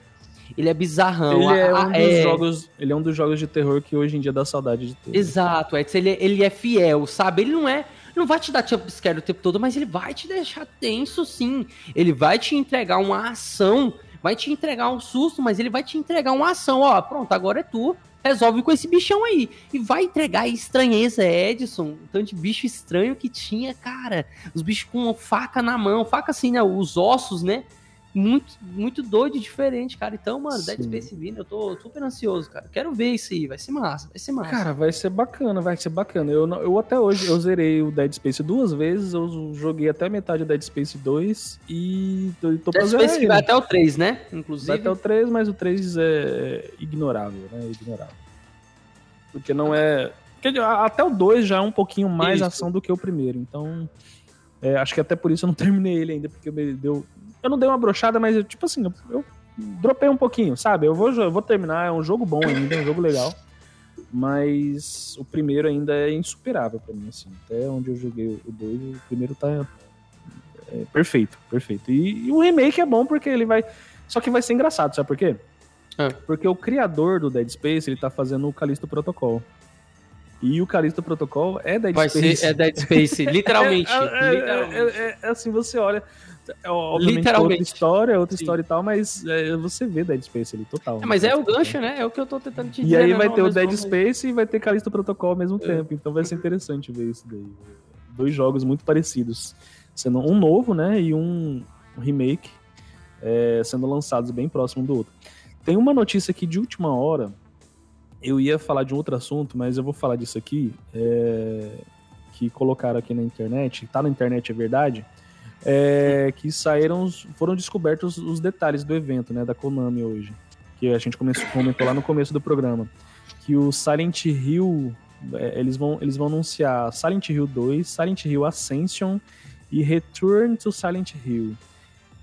ele é bizarrão. Ele é, um dos é... Jogos, ele é um dos jogos de terror que hoje em dia dá saudade de ter. Exato, Edson, ele, é, ele é fiel, sabe? Ele não é. Não vai te dar jumpscare o tempo todo, mas ele vai te deixar tenso, sim. Ele vai te entregar uma ação, vai te entregar um susto, mas ele vai te entregar uma ação. Ó, pronto, agora é tu resolve com esse bichão aí. E vai entregar estranheza, Edson. Tanto de bicho estranho que tinha, cara. Os bichos com faca na mão, faca assim, né? Os ossos, né? Muito, muito doido e diferente, cara. Então, mano, Sim. Dead Space vindo, eu tô super ansioso, cara. Quero ver isso aí, vai ser massa, vai ser massa. Cara, vai ser bacana, vai ser bacana. Eu, eu até hoje, eu zerei o Dead Space duas vezes, eu joguei até metade do Dead Space 2 e tô, tô Dead Space vai até o 3, né? Inclusive. Vai até o 3, mas o 3 é ignorável, né? Ignorável. Porque não é. Porque até o 2 já é um pouquinho mais isso. ação do que o primeiro, então. É, acho que até por isso eu não terminei ele ainda, porque me deu, eu não dei uma brochada, mas eu, tipo assim, eu, eu dropei um pouquinho, sabe? Eu vou, eu vou terminar, é um jogo bom ainda, é um jogo legal. Mas o primeiro ainda é insuperável para mim, assim. Até onde eu joguei o 2, o primeiro tá é, perfeito, perfeito. E, e, o remake é bom porque ele vai. Só que vai ser engraçado, sabe por quê? É. Porque o criador do Dead Space, ele tá fazendo o Callisto Protocol. E o Callisto Protocol é Dead vai Space. Ser, é Dead Space, literalmente. é, é, literalmente. é, assim, você olha. É, obviamente, Literalmente. outra história, outra Sim. história e tal, mas é, você vê Dead Space ali total. É, mas é o gancho, né? É o que eu tô tentando te dizer. E aí né? vai ter o Dead Space e vai ter Callisto Protocol ao mesmo é. tempo. Então vai ser interessante ver isso daí. Dois jogos muito parecidos. Sendo um novo, né? E um, remake é, sendo lançados bem próximo do outro. Tem uma notícia aqui de última hora. Eu ia falar de um outro assunto, mas eu vou falar disso aqui. É, que colocaram aqui na internet. Tá na internet, é verdade é, que saíram, foram descobertos os detalhes do evento, né, da Konami hoje, que a gente começou, comentou lá no começo do programa, que o Silent Hill, é, eles vão, eles vão anunciar Silent Hill 2, Silent Hill Ascension e Return to Silent Hill.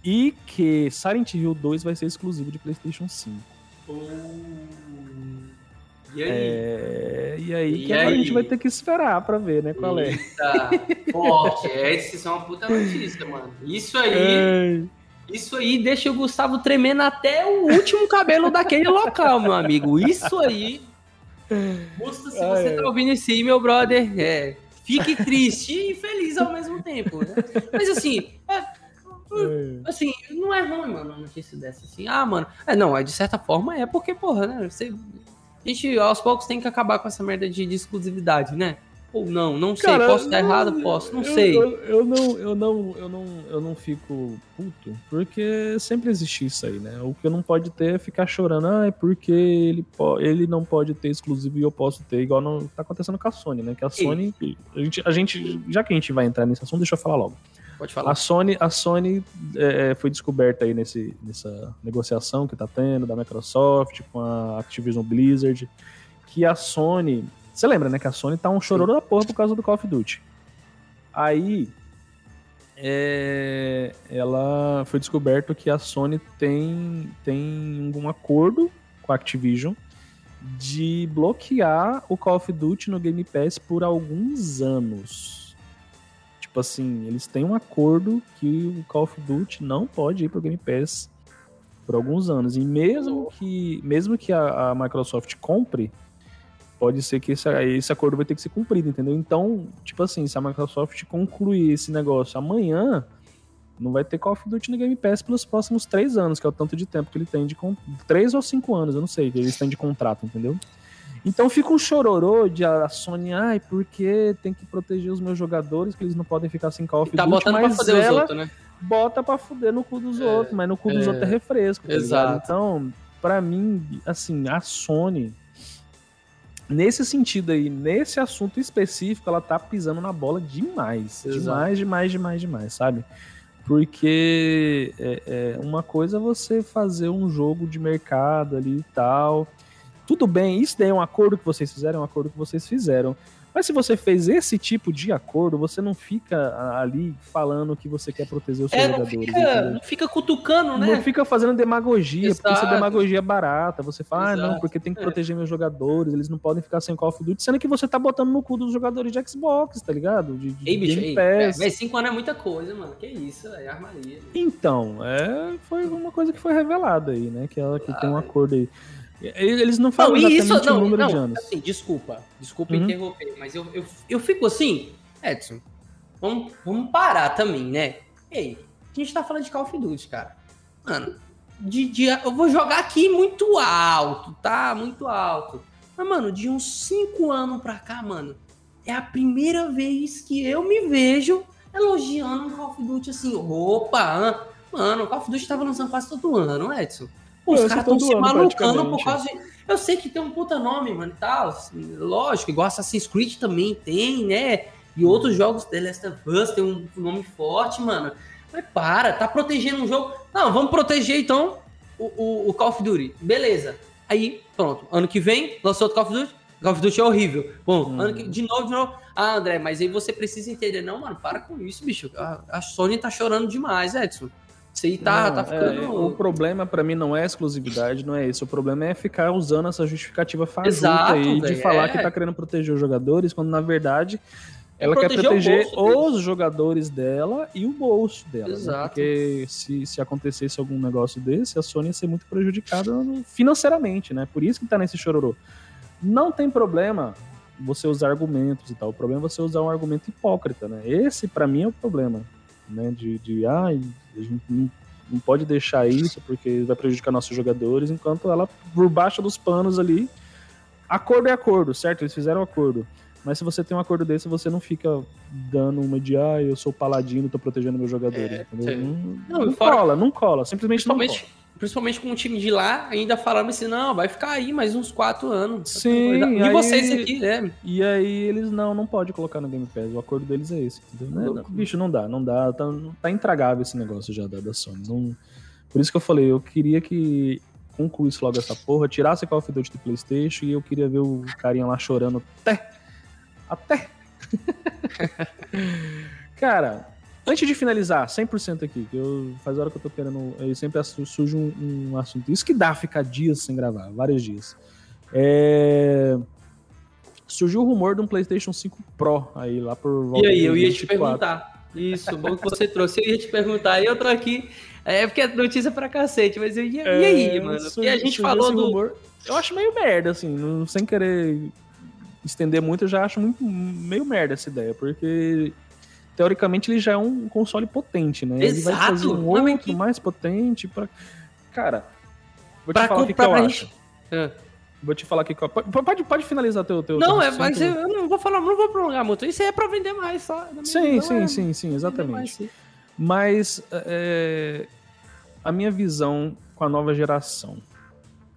E que Silent Hill 2 vai ser exclusivo de PlayStation 5. E aí? É, e aí e que aí? a gente vai ter que esperar pra ver, né, qual é. Eita, forte. Essa é uma puta notícia, mano. Isso aí... É. Isso aí deixa o Gustavo tremendo até o último cabelo daquele local, meu amigo. Isso aí... Gusta, se você tá ouvindo isso aí, meu brother, é, fique triste e feliz ao mesmo tempo. Né? Mas assim, é, é, assim, não é ruim, mano, uma notícia dessa. Assim, ah, mano. É, não, é, de certa forma é porque, porra, né? Você a gente aos poucos tem que acabar com essa merda de, de exclusividade, né? Ou não, não sei, Cara, posso estar errado, posso, não eu, sei. Eu, eu, não, eu não, eu não, eu não fico puto, porque sempre existe isso aí, né? O que não pode ter é ficar chorando, ah, é porque ele, ele não pode ter exclusivo e eu posso ter, igual não tá acontecendo com a Sony, né? Que a Sony, a gente, a gente, já que a gente vai entrar nesse assunto, deixa eu falar logo. Pode falar. A Sony, a Sony é, é, foi descoberta aí nesse, nessa negociação que tá tendo da Microsoft com a Activision Blizzard, que a Sony. Você lembra, né? Que a Sony tá um chororô da porra por causa do Call of Duty. Aí. É, ela foi descoberto que a Sony tem, tem um acordo com a Activision de bloquear o Call of Duty no Game Pass por alguns anos. Tipo assim, eles têm um acordo que o Call of Duty não pode ir pro Game Pass por alguns anos. E mesmo que, mesmo que a, a Microsoft compre, pode ser que esse, esse acordo vai ter que ser cumprido, entendeu? Então, tipo assim, se a Microsoft concluir esse negócio amanhã, não vai ter Call of Duty no Game Pass pelos próximos três anos, que é o tanto de tempo que ele tem de. Três ou cinco anos, eu não sei, que eles têm de contrato, entendeu? Então fica um chororô de a Sony, ai, porque tem que proteger os meus jogadores, que eles não podem ficar sem Call of tá Duty, mas pra ela outros, né? bota pra fuder no cu dos é, outros, mas no cu é, dos outros é refresco, tá Exato. Então, para mim, assim, a Sony, nesse sentido aí, nesse assunto específico, ela tá pisando na bola demais. Exato. Demais, demais, demais, demais, sabe? Porque é, é, uma coisa é você fazer um jogo de mercado ali e tal tudo bem, isso daí é um acordo que vocês fizeram, é um acordo que vocês fizeram. Mas se você fez esse tipo de acordo, você não fica ali falando que você quer proteger os seus É, não jogadores. fica, não fica cutucando, né? Não fica fazendo demagogia, porque isso é Exato. demagogia barata. Você fala, ah, não, Exato. porque tem que É. proteger meus jogadores, eles não podem ficar sem Call of Duty, sendo que você tá botando no cu dos jogadores de Xbox, tá ligado? De, de Ei, bicho, ei, véi, cinco anos é muita coisa, mano. Que isso, é armaria. Então, é, foi uma coisa que foi revelada aí, né? Que ela que tem um Ah. acordo aí. Eles não falam Não, exatamente isso, o não, número não, de anos. assim, desculpa, desculpa Uhum. interromper, mas eu, eu, eu fico assim, Edson, vamos, vamos parar também, né? Ei, a gente tá falando de Call of Duty, cara. Mano, de, de, eu vou jogar aqui muito alto, tá? Muito alto. Mas, mano, de uns cinco anos pra cá, mano, é a primeira vez que eu me vejo elogiando um Call of Duty assim, opa, mano, o Call of Duty tava lançando quase todo ano, Edson. Os caras estão se ano, malucando por causa de... Eu sei que tem um puta nome, mano, e tal. assim, Lógico, igual Assassin's Creed também tem, né? E outros jogos The Last of Us tem um nome forte, mano. Mas para, tá protegendo um jogo. Não, vamos proteger então o, o, o Call of Duty. Beleza. Aí, pronto. Ano que vem, lançou outro Call of Duty. Call of Duty é horrível. Bom, Hum. ano que, de novo, de novo. Ah, André, mas aí você precisa entender. Não, mano, para com isso, bicho. A, a Sony tá chorando demais, Edson. Isso aí tá, Não, tá é, ficando. o problema pra mim não é exclusividade, não é esse. O problema é ficar usando essa justificativa fajuta aí de falar é. que tá querendo proteger os jogadores, quando na verdade É ela quer proteger o proteger os jogadores dela e o bolso dela. né? Exato. Porque se, se acontecesse algum negócio desse, a Sony ia ser muito prejudicada financeiramente, né? Por isso que tá nesse chororô. Não tem problema você usar argumentos e tal. O problema é você usar um argumento hipócrita, né? Esse, pra mim, é o problema. Né? De, de ah, a gente não, não pode deixar isso porque vai prejudicar nossos jogadores, enquanto ela, por baixo dos panos ali, acordo é acordo, certo? Eles fizeram acordo. Mas se você tem um acordo desse, você não fica dando uma de, ah, eu sou paladino, tô protegendo meus jogadores. É, entendeu? Não, Não, não fora- cola, não cola. Simplesmente não cola. Principalmente, com o time de lá, ainda falando assim, não, vai ficar aí mais uns quatro anos. Sim, E aí- vocês aqui, né? E aí eles não, não pode colocar no Game Pass. O acordo deles é esse. Entendeu? Não, não, bicho, não dá, não dá. Tá, tá intragável esse negócio já da, da Sony. Não- por isso que eu falei, eu queria que concluísse logo essa porra, tirasse Call of Duty do Playstation e eu queria ver o carinha lá chorando até. Até. Cara, antes de finalizar, 100% aqui, que eu, faz hora que eu tô querendo. Aí sempre surge um, um assunto. Isso que dá ficar dias sem gravar, vários dias. É, Surgiu o rumor de um PlayStation 5 Pro aí lá por volta E aí, eu ia te 24. perguntar. Isso, bom que você trouxe. Eu ia te perguntar. E eu tô aqui. É porque é notícia pra cacete, mas eu ia. e aí, É, mano? surgiu- Porque a gente falou do. rumor. Eu acho meio merda, assim, não- sem querer estender muito, eu já acho muito meio merda essa ideia, porque teoricamente ele já é um console potente, né? ele vai Exato, fazer um não, outro que- mais potente para Cara, vou te Pra falar o que, que eu acho. É. Vou te falar o que que eu... Pode, pode, finalizar teu, teu Não, teu é, mas eu não vou falar, não vou prolongar muito. Isso é pra vender mais só. Sim, Então sim, é- sim, sim, exatamente. mais, sim. Mas é, a minha visão com a nova geração.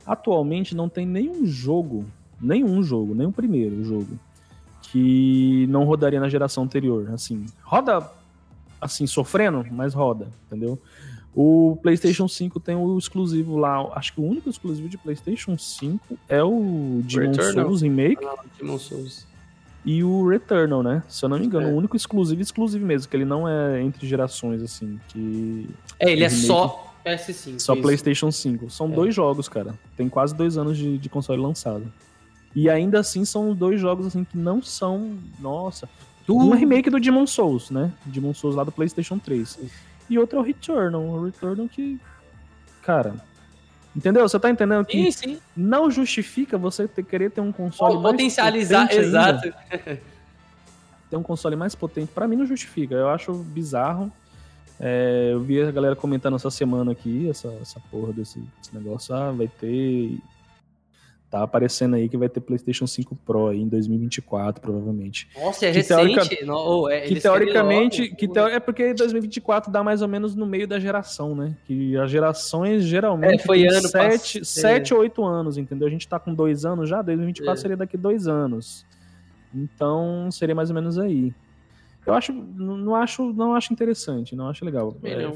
Atualmente não tem nenhum jogo, nenhum jogo, o primeiro jogo, que não rodaria na geração anterior. Assim, roda assim, sofrendo, mas roda, entendeu? O PlayStation 5 tem o exclusivo lá, acho que o único exclusivo de PlayStation 5 é o Demon Returnal. Souls Remake Ah, Demon Souls. e o Returnal, né? Se eu não me engano, É. o único exclusivo, exclusivo mesmo, que ele não é entre gerações, assim, que É, ele é só PS5. só isso. PlayStation 5. São É. dois jogos, cara. Tem quase dois anos de, de console lançado. E ainda assim são dois jogos assim que não são. Nossa. Um remake do Demon Souls, né? Demon Souls lá do PlayStation 3. E outro é o Returnal. O Returnal que. Cara. Entendeu? Você tá entendendo que Sim, sim. não justifica você ter, querer ter um console. mais Potencializar, potente ainda. exato. ter um console mais potente, pra mim não justifica. Eu acho bizarro. É, eu vi a galera comentando essa semana aqui, essa, essa porra desse, desse negócio. Ah, vai ter. Tá aparecendo aí que vai ter PlayStation 5 Pro aí em 2024, provavelmente. Nossa, é Que recente. Não, é, Que teoricamente. logo. Que É porque 2024 dá mais ou menos no meio da geração, né? Que as gerações geralmente. É, foi ano sete, pass- sete ou oito anos, entendeu? A gente tá com dois anos já, 2024 É. seria daqui dois anos. Então seria mais ou menos aí. Eu acho, não acho, não acho interessante, não acho legal. É.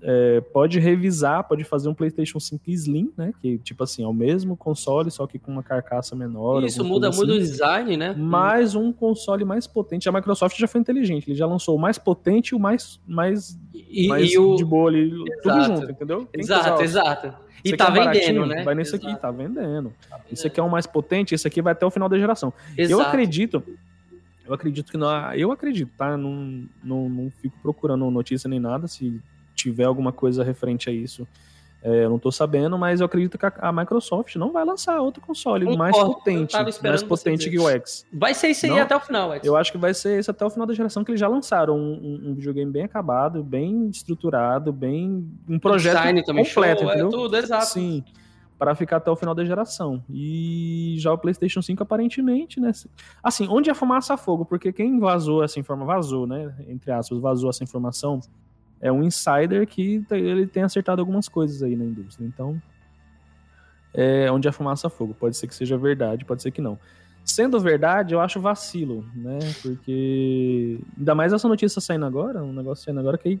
é, pode revisar, pode fazer um PlayStation 5 Slim, né? Que, tipo assim, é o mesmo console, só que com uma carcaça menor. Isso, muda assim. muito o design, né? Mais um console mais potente. A Microsoft já foi inteligente, ele já lançou o mais potente e o mais, mais, E, mais e o... de boa ali, tudo Exato. junto, entendeu? Quem Exato, exato. E tá aqui é vendendo, né? Vai nesse aqui, Exato. tá vendendo. Esse aqui é o mais potente, esse aqui vai até o final da geração. Eu Exato. acredito, eu acredito que não, eu acredito, tá? Não, não, não fico procurando notícia nem nada. Se tiver alguma coisa referente a isso, é, eu não tô sabendo, mas eu acredito que a, a Microsoft não vai lançar outro console mais potente, mais potente que o X. Vai ser isso aí Não? até o final, Edson. Eu acho que vai ser esse até o final da geração que eles já lançaram um, um- um videogame bem acabado, bem estruturado, bem um projeto design também completo, show, entendeu? É tudo, exato. Sim, para ficar até o final da geração. E já o PlayStation 5 aparentemente, né? Assim, onde é fumaça a fogo? Porque quem vazou essa informação, vazou, né? Entre aspas, vazou essa informação é um insider que t- ele tem acertado algumas coisas aí na indústria. Então, é onde é fumaça a fogo. Pode ser que seja verdade, pode ser que não. Sendo verdade, eu acho vacilo, né? Porque ainda mais essa notícia saindo agora, um negócio saindo agora que aí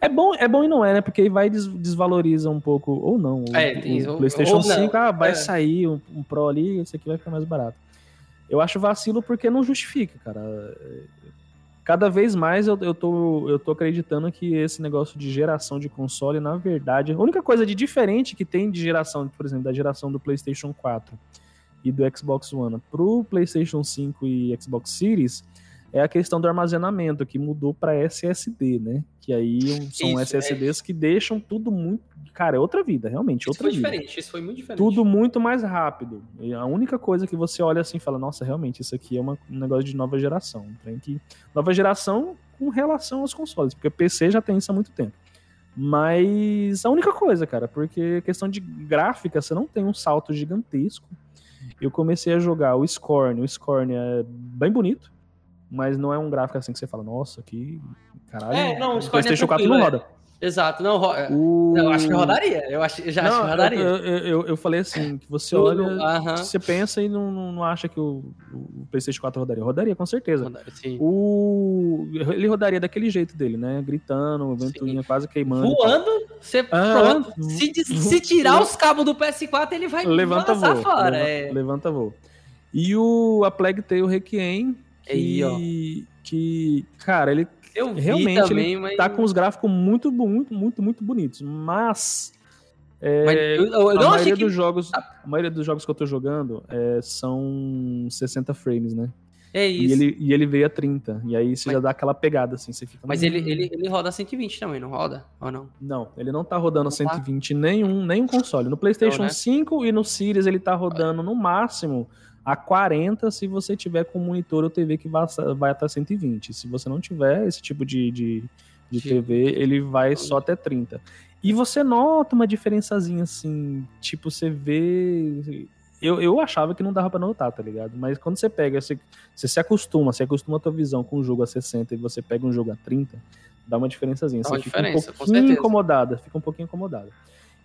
é bom, é bom e não é, né? Porque aí vai des- desvaloriza um pouco, ou não. O, É, o ou- PlayStation ou não, 5, ah, vai é. sair um, um Pro ali, esse aqui vai ficar mais barato. Eu acho vacilo porque não justifica, cara. Cada vez mais eu, eu, tô, eu tô acreditando que esse negócio de geração de console, na verdade, a única coisa de diferente que tem de geração, por exemplo, da geração do PlayStation 4 e do Xbox One pro PlayStation 5 e Xbox Series é a questão do armazenamento, que mudou para SSD, né? Que aí são Isso, é. SSDs que deixam tudo muito. Cara, é outra vida, realmente, Isso outra foi vida. diferente, isso foi muito diferente. Tudo muito mais rápido. E a única coisa que você olha assim e fala, nossa, realmente, isso aqui é uma- um negócio de nova geração. Trem que... Nova geração com relação aos consoles, porque PC já tem isso há muito tempo. Mas a única coisa, cara, porque questão de gráfica, você não tem um salto gigantesco. Eu comecei a jogar o Scorn. O Scorn é bem bonito, mas não é um gráfico assim que você fala, nossa, que caralho. É, não, o Scorn é PlayStation 4 não roda. Exato, não, O... eu acho que rodaria. Eu, acho, eu já acho Não, que rodaria. eu, eu, eu, falei assim, que você olha, no- aham. você pensa e não, não, não acha que o, o PlayStation 4 rodaria. Rodaria, com certeza. Rodaria. O, ele rodaria daquele jeito dele, né? Gritando, ventoinha quase queimando. Voando, você Ah. Se, se tirar os cabos do PS4, ele vai Levanta voo. fora. levanta, é. levanta voo. E o A Plague Tale Requiem, Aí, que, que, cara, ele Eu vi realmente também, ele mas... tá com os gráficos muito, muito, muito, muito bonitos. Mas mas é, eu, eu a não maioria que... dos jogos, a maioria dos jogos que eu tô jogando é, são 60 frames, né? É E isso. ele, e ele veio a 30. E aí você Mas- já dá aquela pegada assim, você fica. Mas ele, ele, ele roda 120 também, não roda? Ou não? Não, ele não tá rodando Não tá? 120 nenhum, nenhum console. No PlayStation Não, né? 5 e no Series ele tá rodando no máximo a 40 se você tiver com monitor ou TV que vai, vai até 120. Se você não tiver esse tipo de, de, de Sim. TV, ele vai só até 30. E você nota uma diferençazinha assim, tipo, você vê. Eu, eu achava que não dava pra notar, tá ligado? Mas quando você pega, você, você se acostuma, você acostuma a tua visão com um jogo a 60 e você pega um jogo a 30, dá uma diferençazinha. Dá você uma fica um pouquinho incomodada, fica um pouquinho incomodada.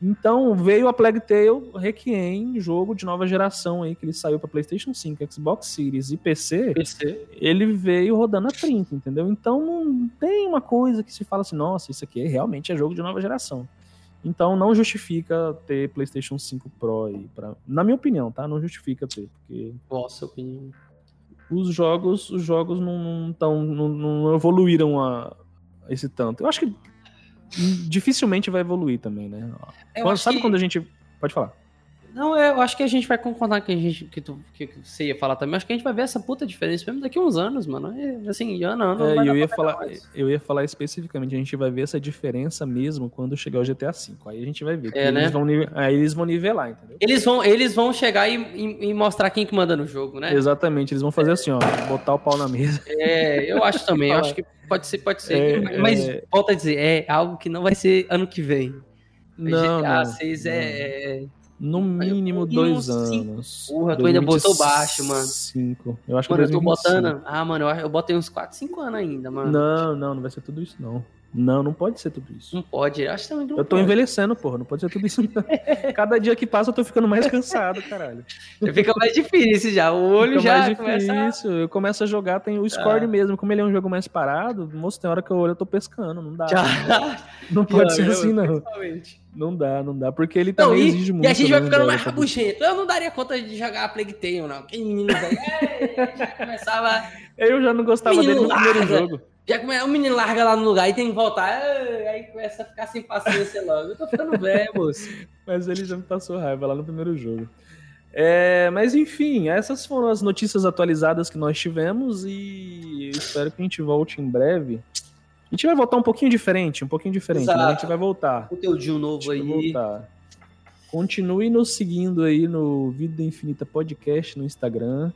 Então veio a Plague Tale Requiem, jogo de nova geração aí, que ele saiu pra PlayStation 5, Xbox Series e PC PC. ele veio rodando a 30, entendeu? Então não tem uma coisa que se fala assim, nossa, isso aqui realmente é jogo de nova geração. Então não justifica ter PlayStation 5 Pro aí, pra... na minha opinião, tá? Não justifica ter, porque Nossa, opinião. os jogos, os jogos não, não, tão, não, não evoluíram a esse tanto. Eu acho que dificilmente vai evoluir também, né? Eu Quando- sabe que- quando a gente pode falar? Não, eu acho que a gente vai concordar que a gente que, tu, que você ia falar também. Acho que a gente vai ver essa puta diferença mesmo daqui a uns anos, mano. É, assim, ano a ano. É, e eu ia falar, mais. eu ia falar especificamente, a gente vai ver essa diferença mesmo quando chegar o GTA V. Aí a gente vai ver. É, né? eles vão aí eles vão nivelar, entendeu? Eles vão, eles vão chegar e, e- e mostrar quem que manda no jogo, né? Exatamente, eles vão fazer assim, ó, botar o pau na mesa. É, eu acho também. eu acho que pode ser, pode ser. É, mas, é. volta a dizer, é algo que não vai ser ano que vem. Não, GTA não, 6 não. No mínimo dois anos. Porra, tu ainda botou baixo, mano. Cinco. Eu acho que Mano, eu tô 2025. botando. Ah, mano, eu, eu botei uns 4, 5 anos ainda, mano. Não, não, não vai ser tudo isso, não. Não, não pode ser tudo isso. Não pode, acho também que não Eu tô pode. envelhecendo, porra, não pode ser tudo isso. não. Cada dia que passa eu tô ficando mais cansado, caralho. Fica mais difícil já, o olho Fica já mais começa difícil. Eu começo a jogar, tem o score mesmo. Como ele é um jogo mais parado, moço, tem hora que eu olho, eu tô pescando. Não dá. Já. Não pode ser Pior, assim, não. Não dá, não dá. Porque ele Não, também e, exige muito. e a gente vai né, ficando velho, mais rabugento. Eu não daria conta de jogar a Plague Tale, não. Aquele menino velho. é, já começava. Eu já não gostava Menino dele no primeiro jogo. Já come... O menino larga lá no lugar e tem que voltar. Aí começa a ficar sem paciência logo. Eu tô ficando velho, moço. Mas ele já me passou raiva lá no primeiro jogo. É, mas enfim, essas foram as notícias atualizadas que nós tivemos e eu espero que a gente volte em breve. A gente vai voltar um pouquinho diferente, um pouquinho diferente, mas a gente Exato. vai voltar. Conteúdinho A novo gente vai aí. voltar. Continue nos seguindo aí no Vida Infinita Podcast no Instagram.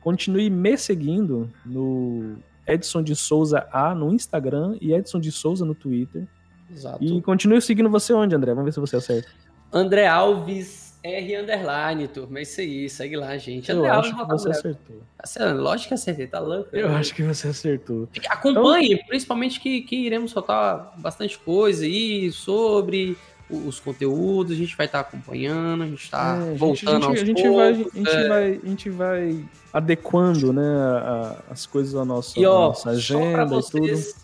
Continue me seguindo no Edson de Souza A no Instagram e Edson de Souza no Twitter. Exato. E continue seguindo você onde, André? Vamos ver se você acerta. André Alves R underline, turma. É isso aí. Segue lá, gente. Eu André acho Alves, que você acertou. Acertou. Lógico que acertei, tá louco? Eu acho que você acertou. Acompanhe, principalmente que, que iremos soltar bastante coisa aí sobre os conteúdos, a gente vai estar acompanhando, a gente está É, voltando a gente, aos a gente poucos, vai, a gente é. vai, a gente vai adequando, né, a- as coisas à nossa, E ó, nossa agenda e tudo. vocês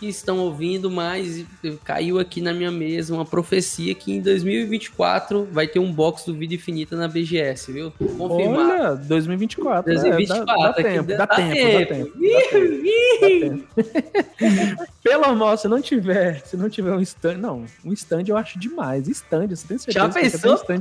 que estão ouvindo, mas caiu aqui na minha mesa uma profecia que em 2024 vai ter um box do Vida Infinita na BGS, viu? Confirmado. Olha, 2024. é, 2024, dá, dá aqui tempo, dá- dá, dá tempo, tempo. dá tempo, dá tempo, dá tempo. Pelo amor, se não tiver, se não tiver um stand, não, um stand eu acho demais. Stand, você tem certeza? Já que pensou? Um stand,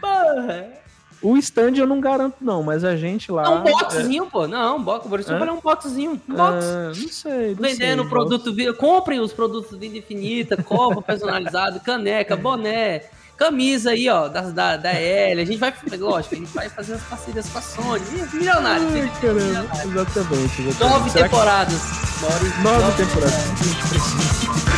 Porra! O stand eu não garanto não, mas a gente lá É um boxzinho, pô. Não, um box. Por isso eu Hã? falei um boxzinho. Um é, box. ah, não sei, não Vendendo sei, produto, vi- comprem os produtos Vida Infinita, copo personalizado, caneca, boné, camisa aí, ó, da, da, da L. A gente vai, lógico, a gente vai fazer as parcerias com a Sony. Milionário, Ai, caramba, milionário. exatamente, exatamente. Nove Será que- temporadas. Maurício, Nove temporadas. A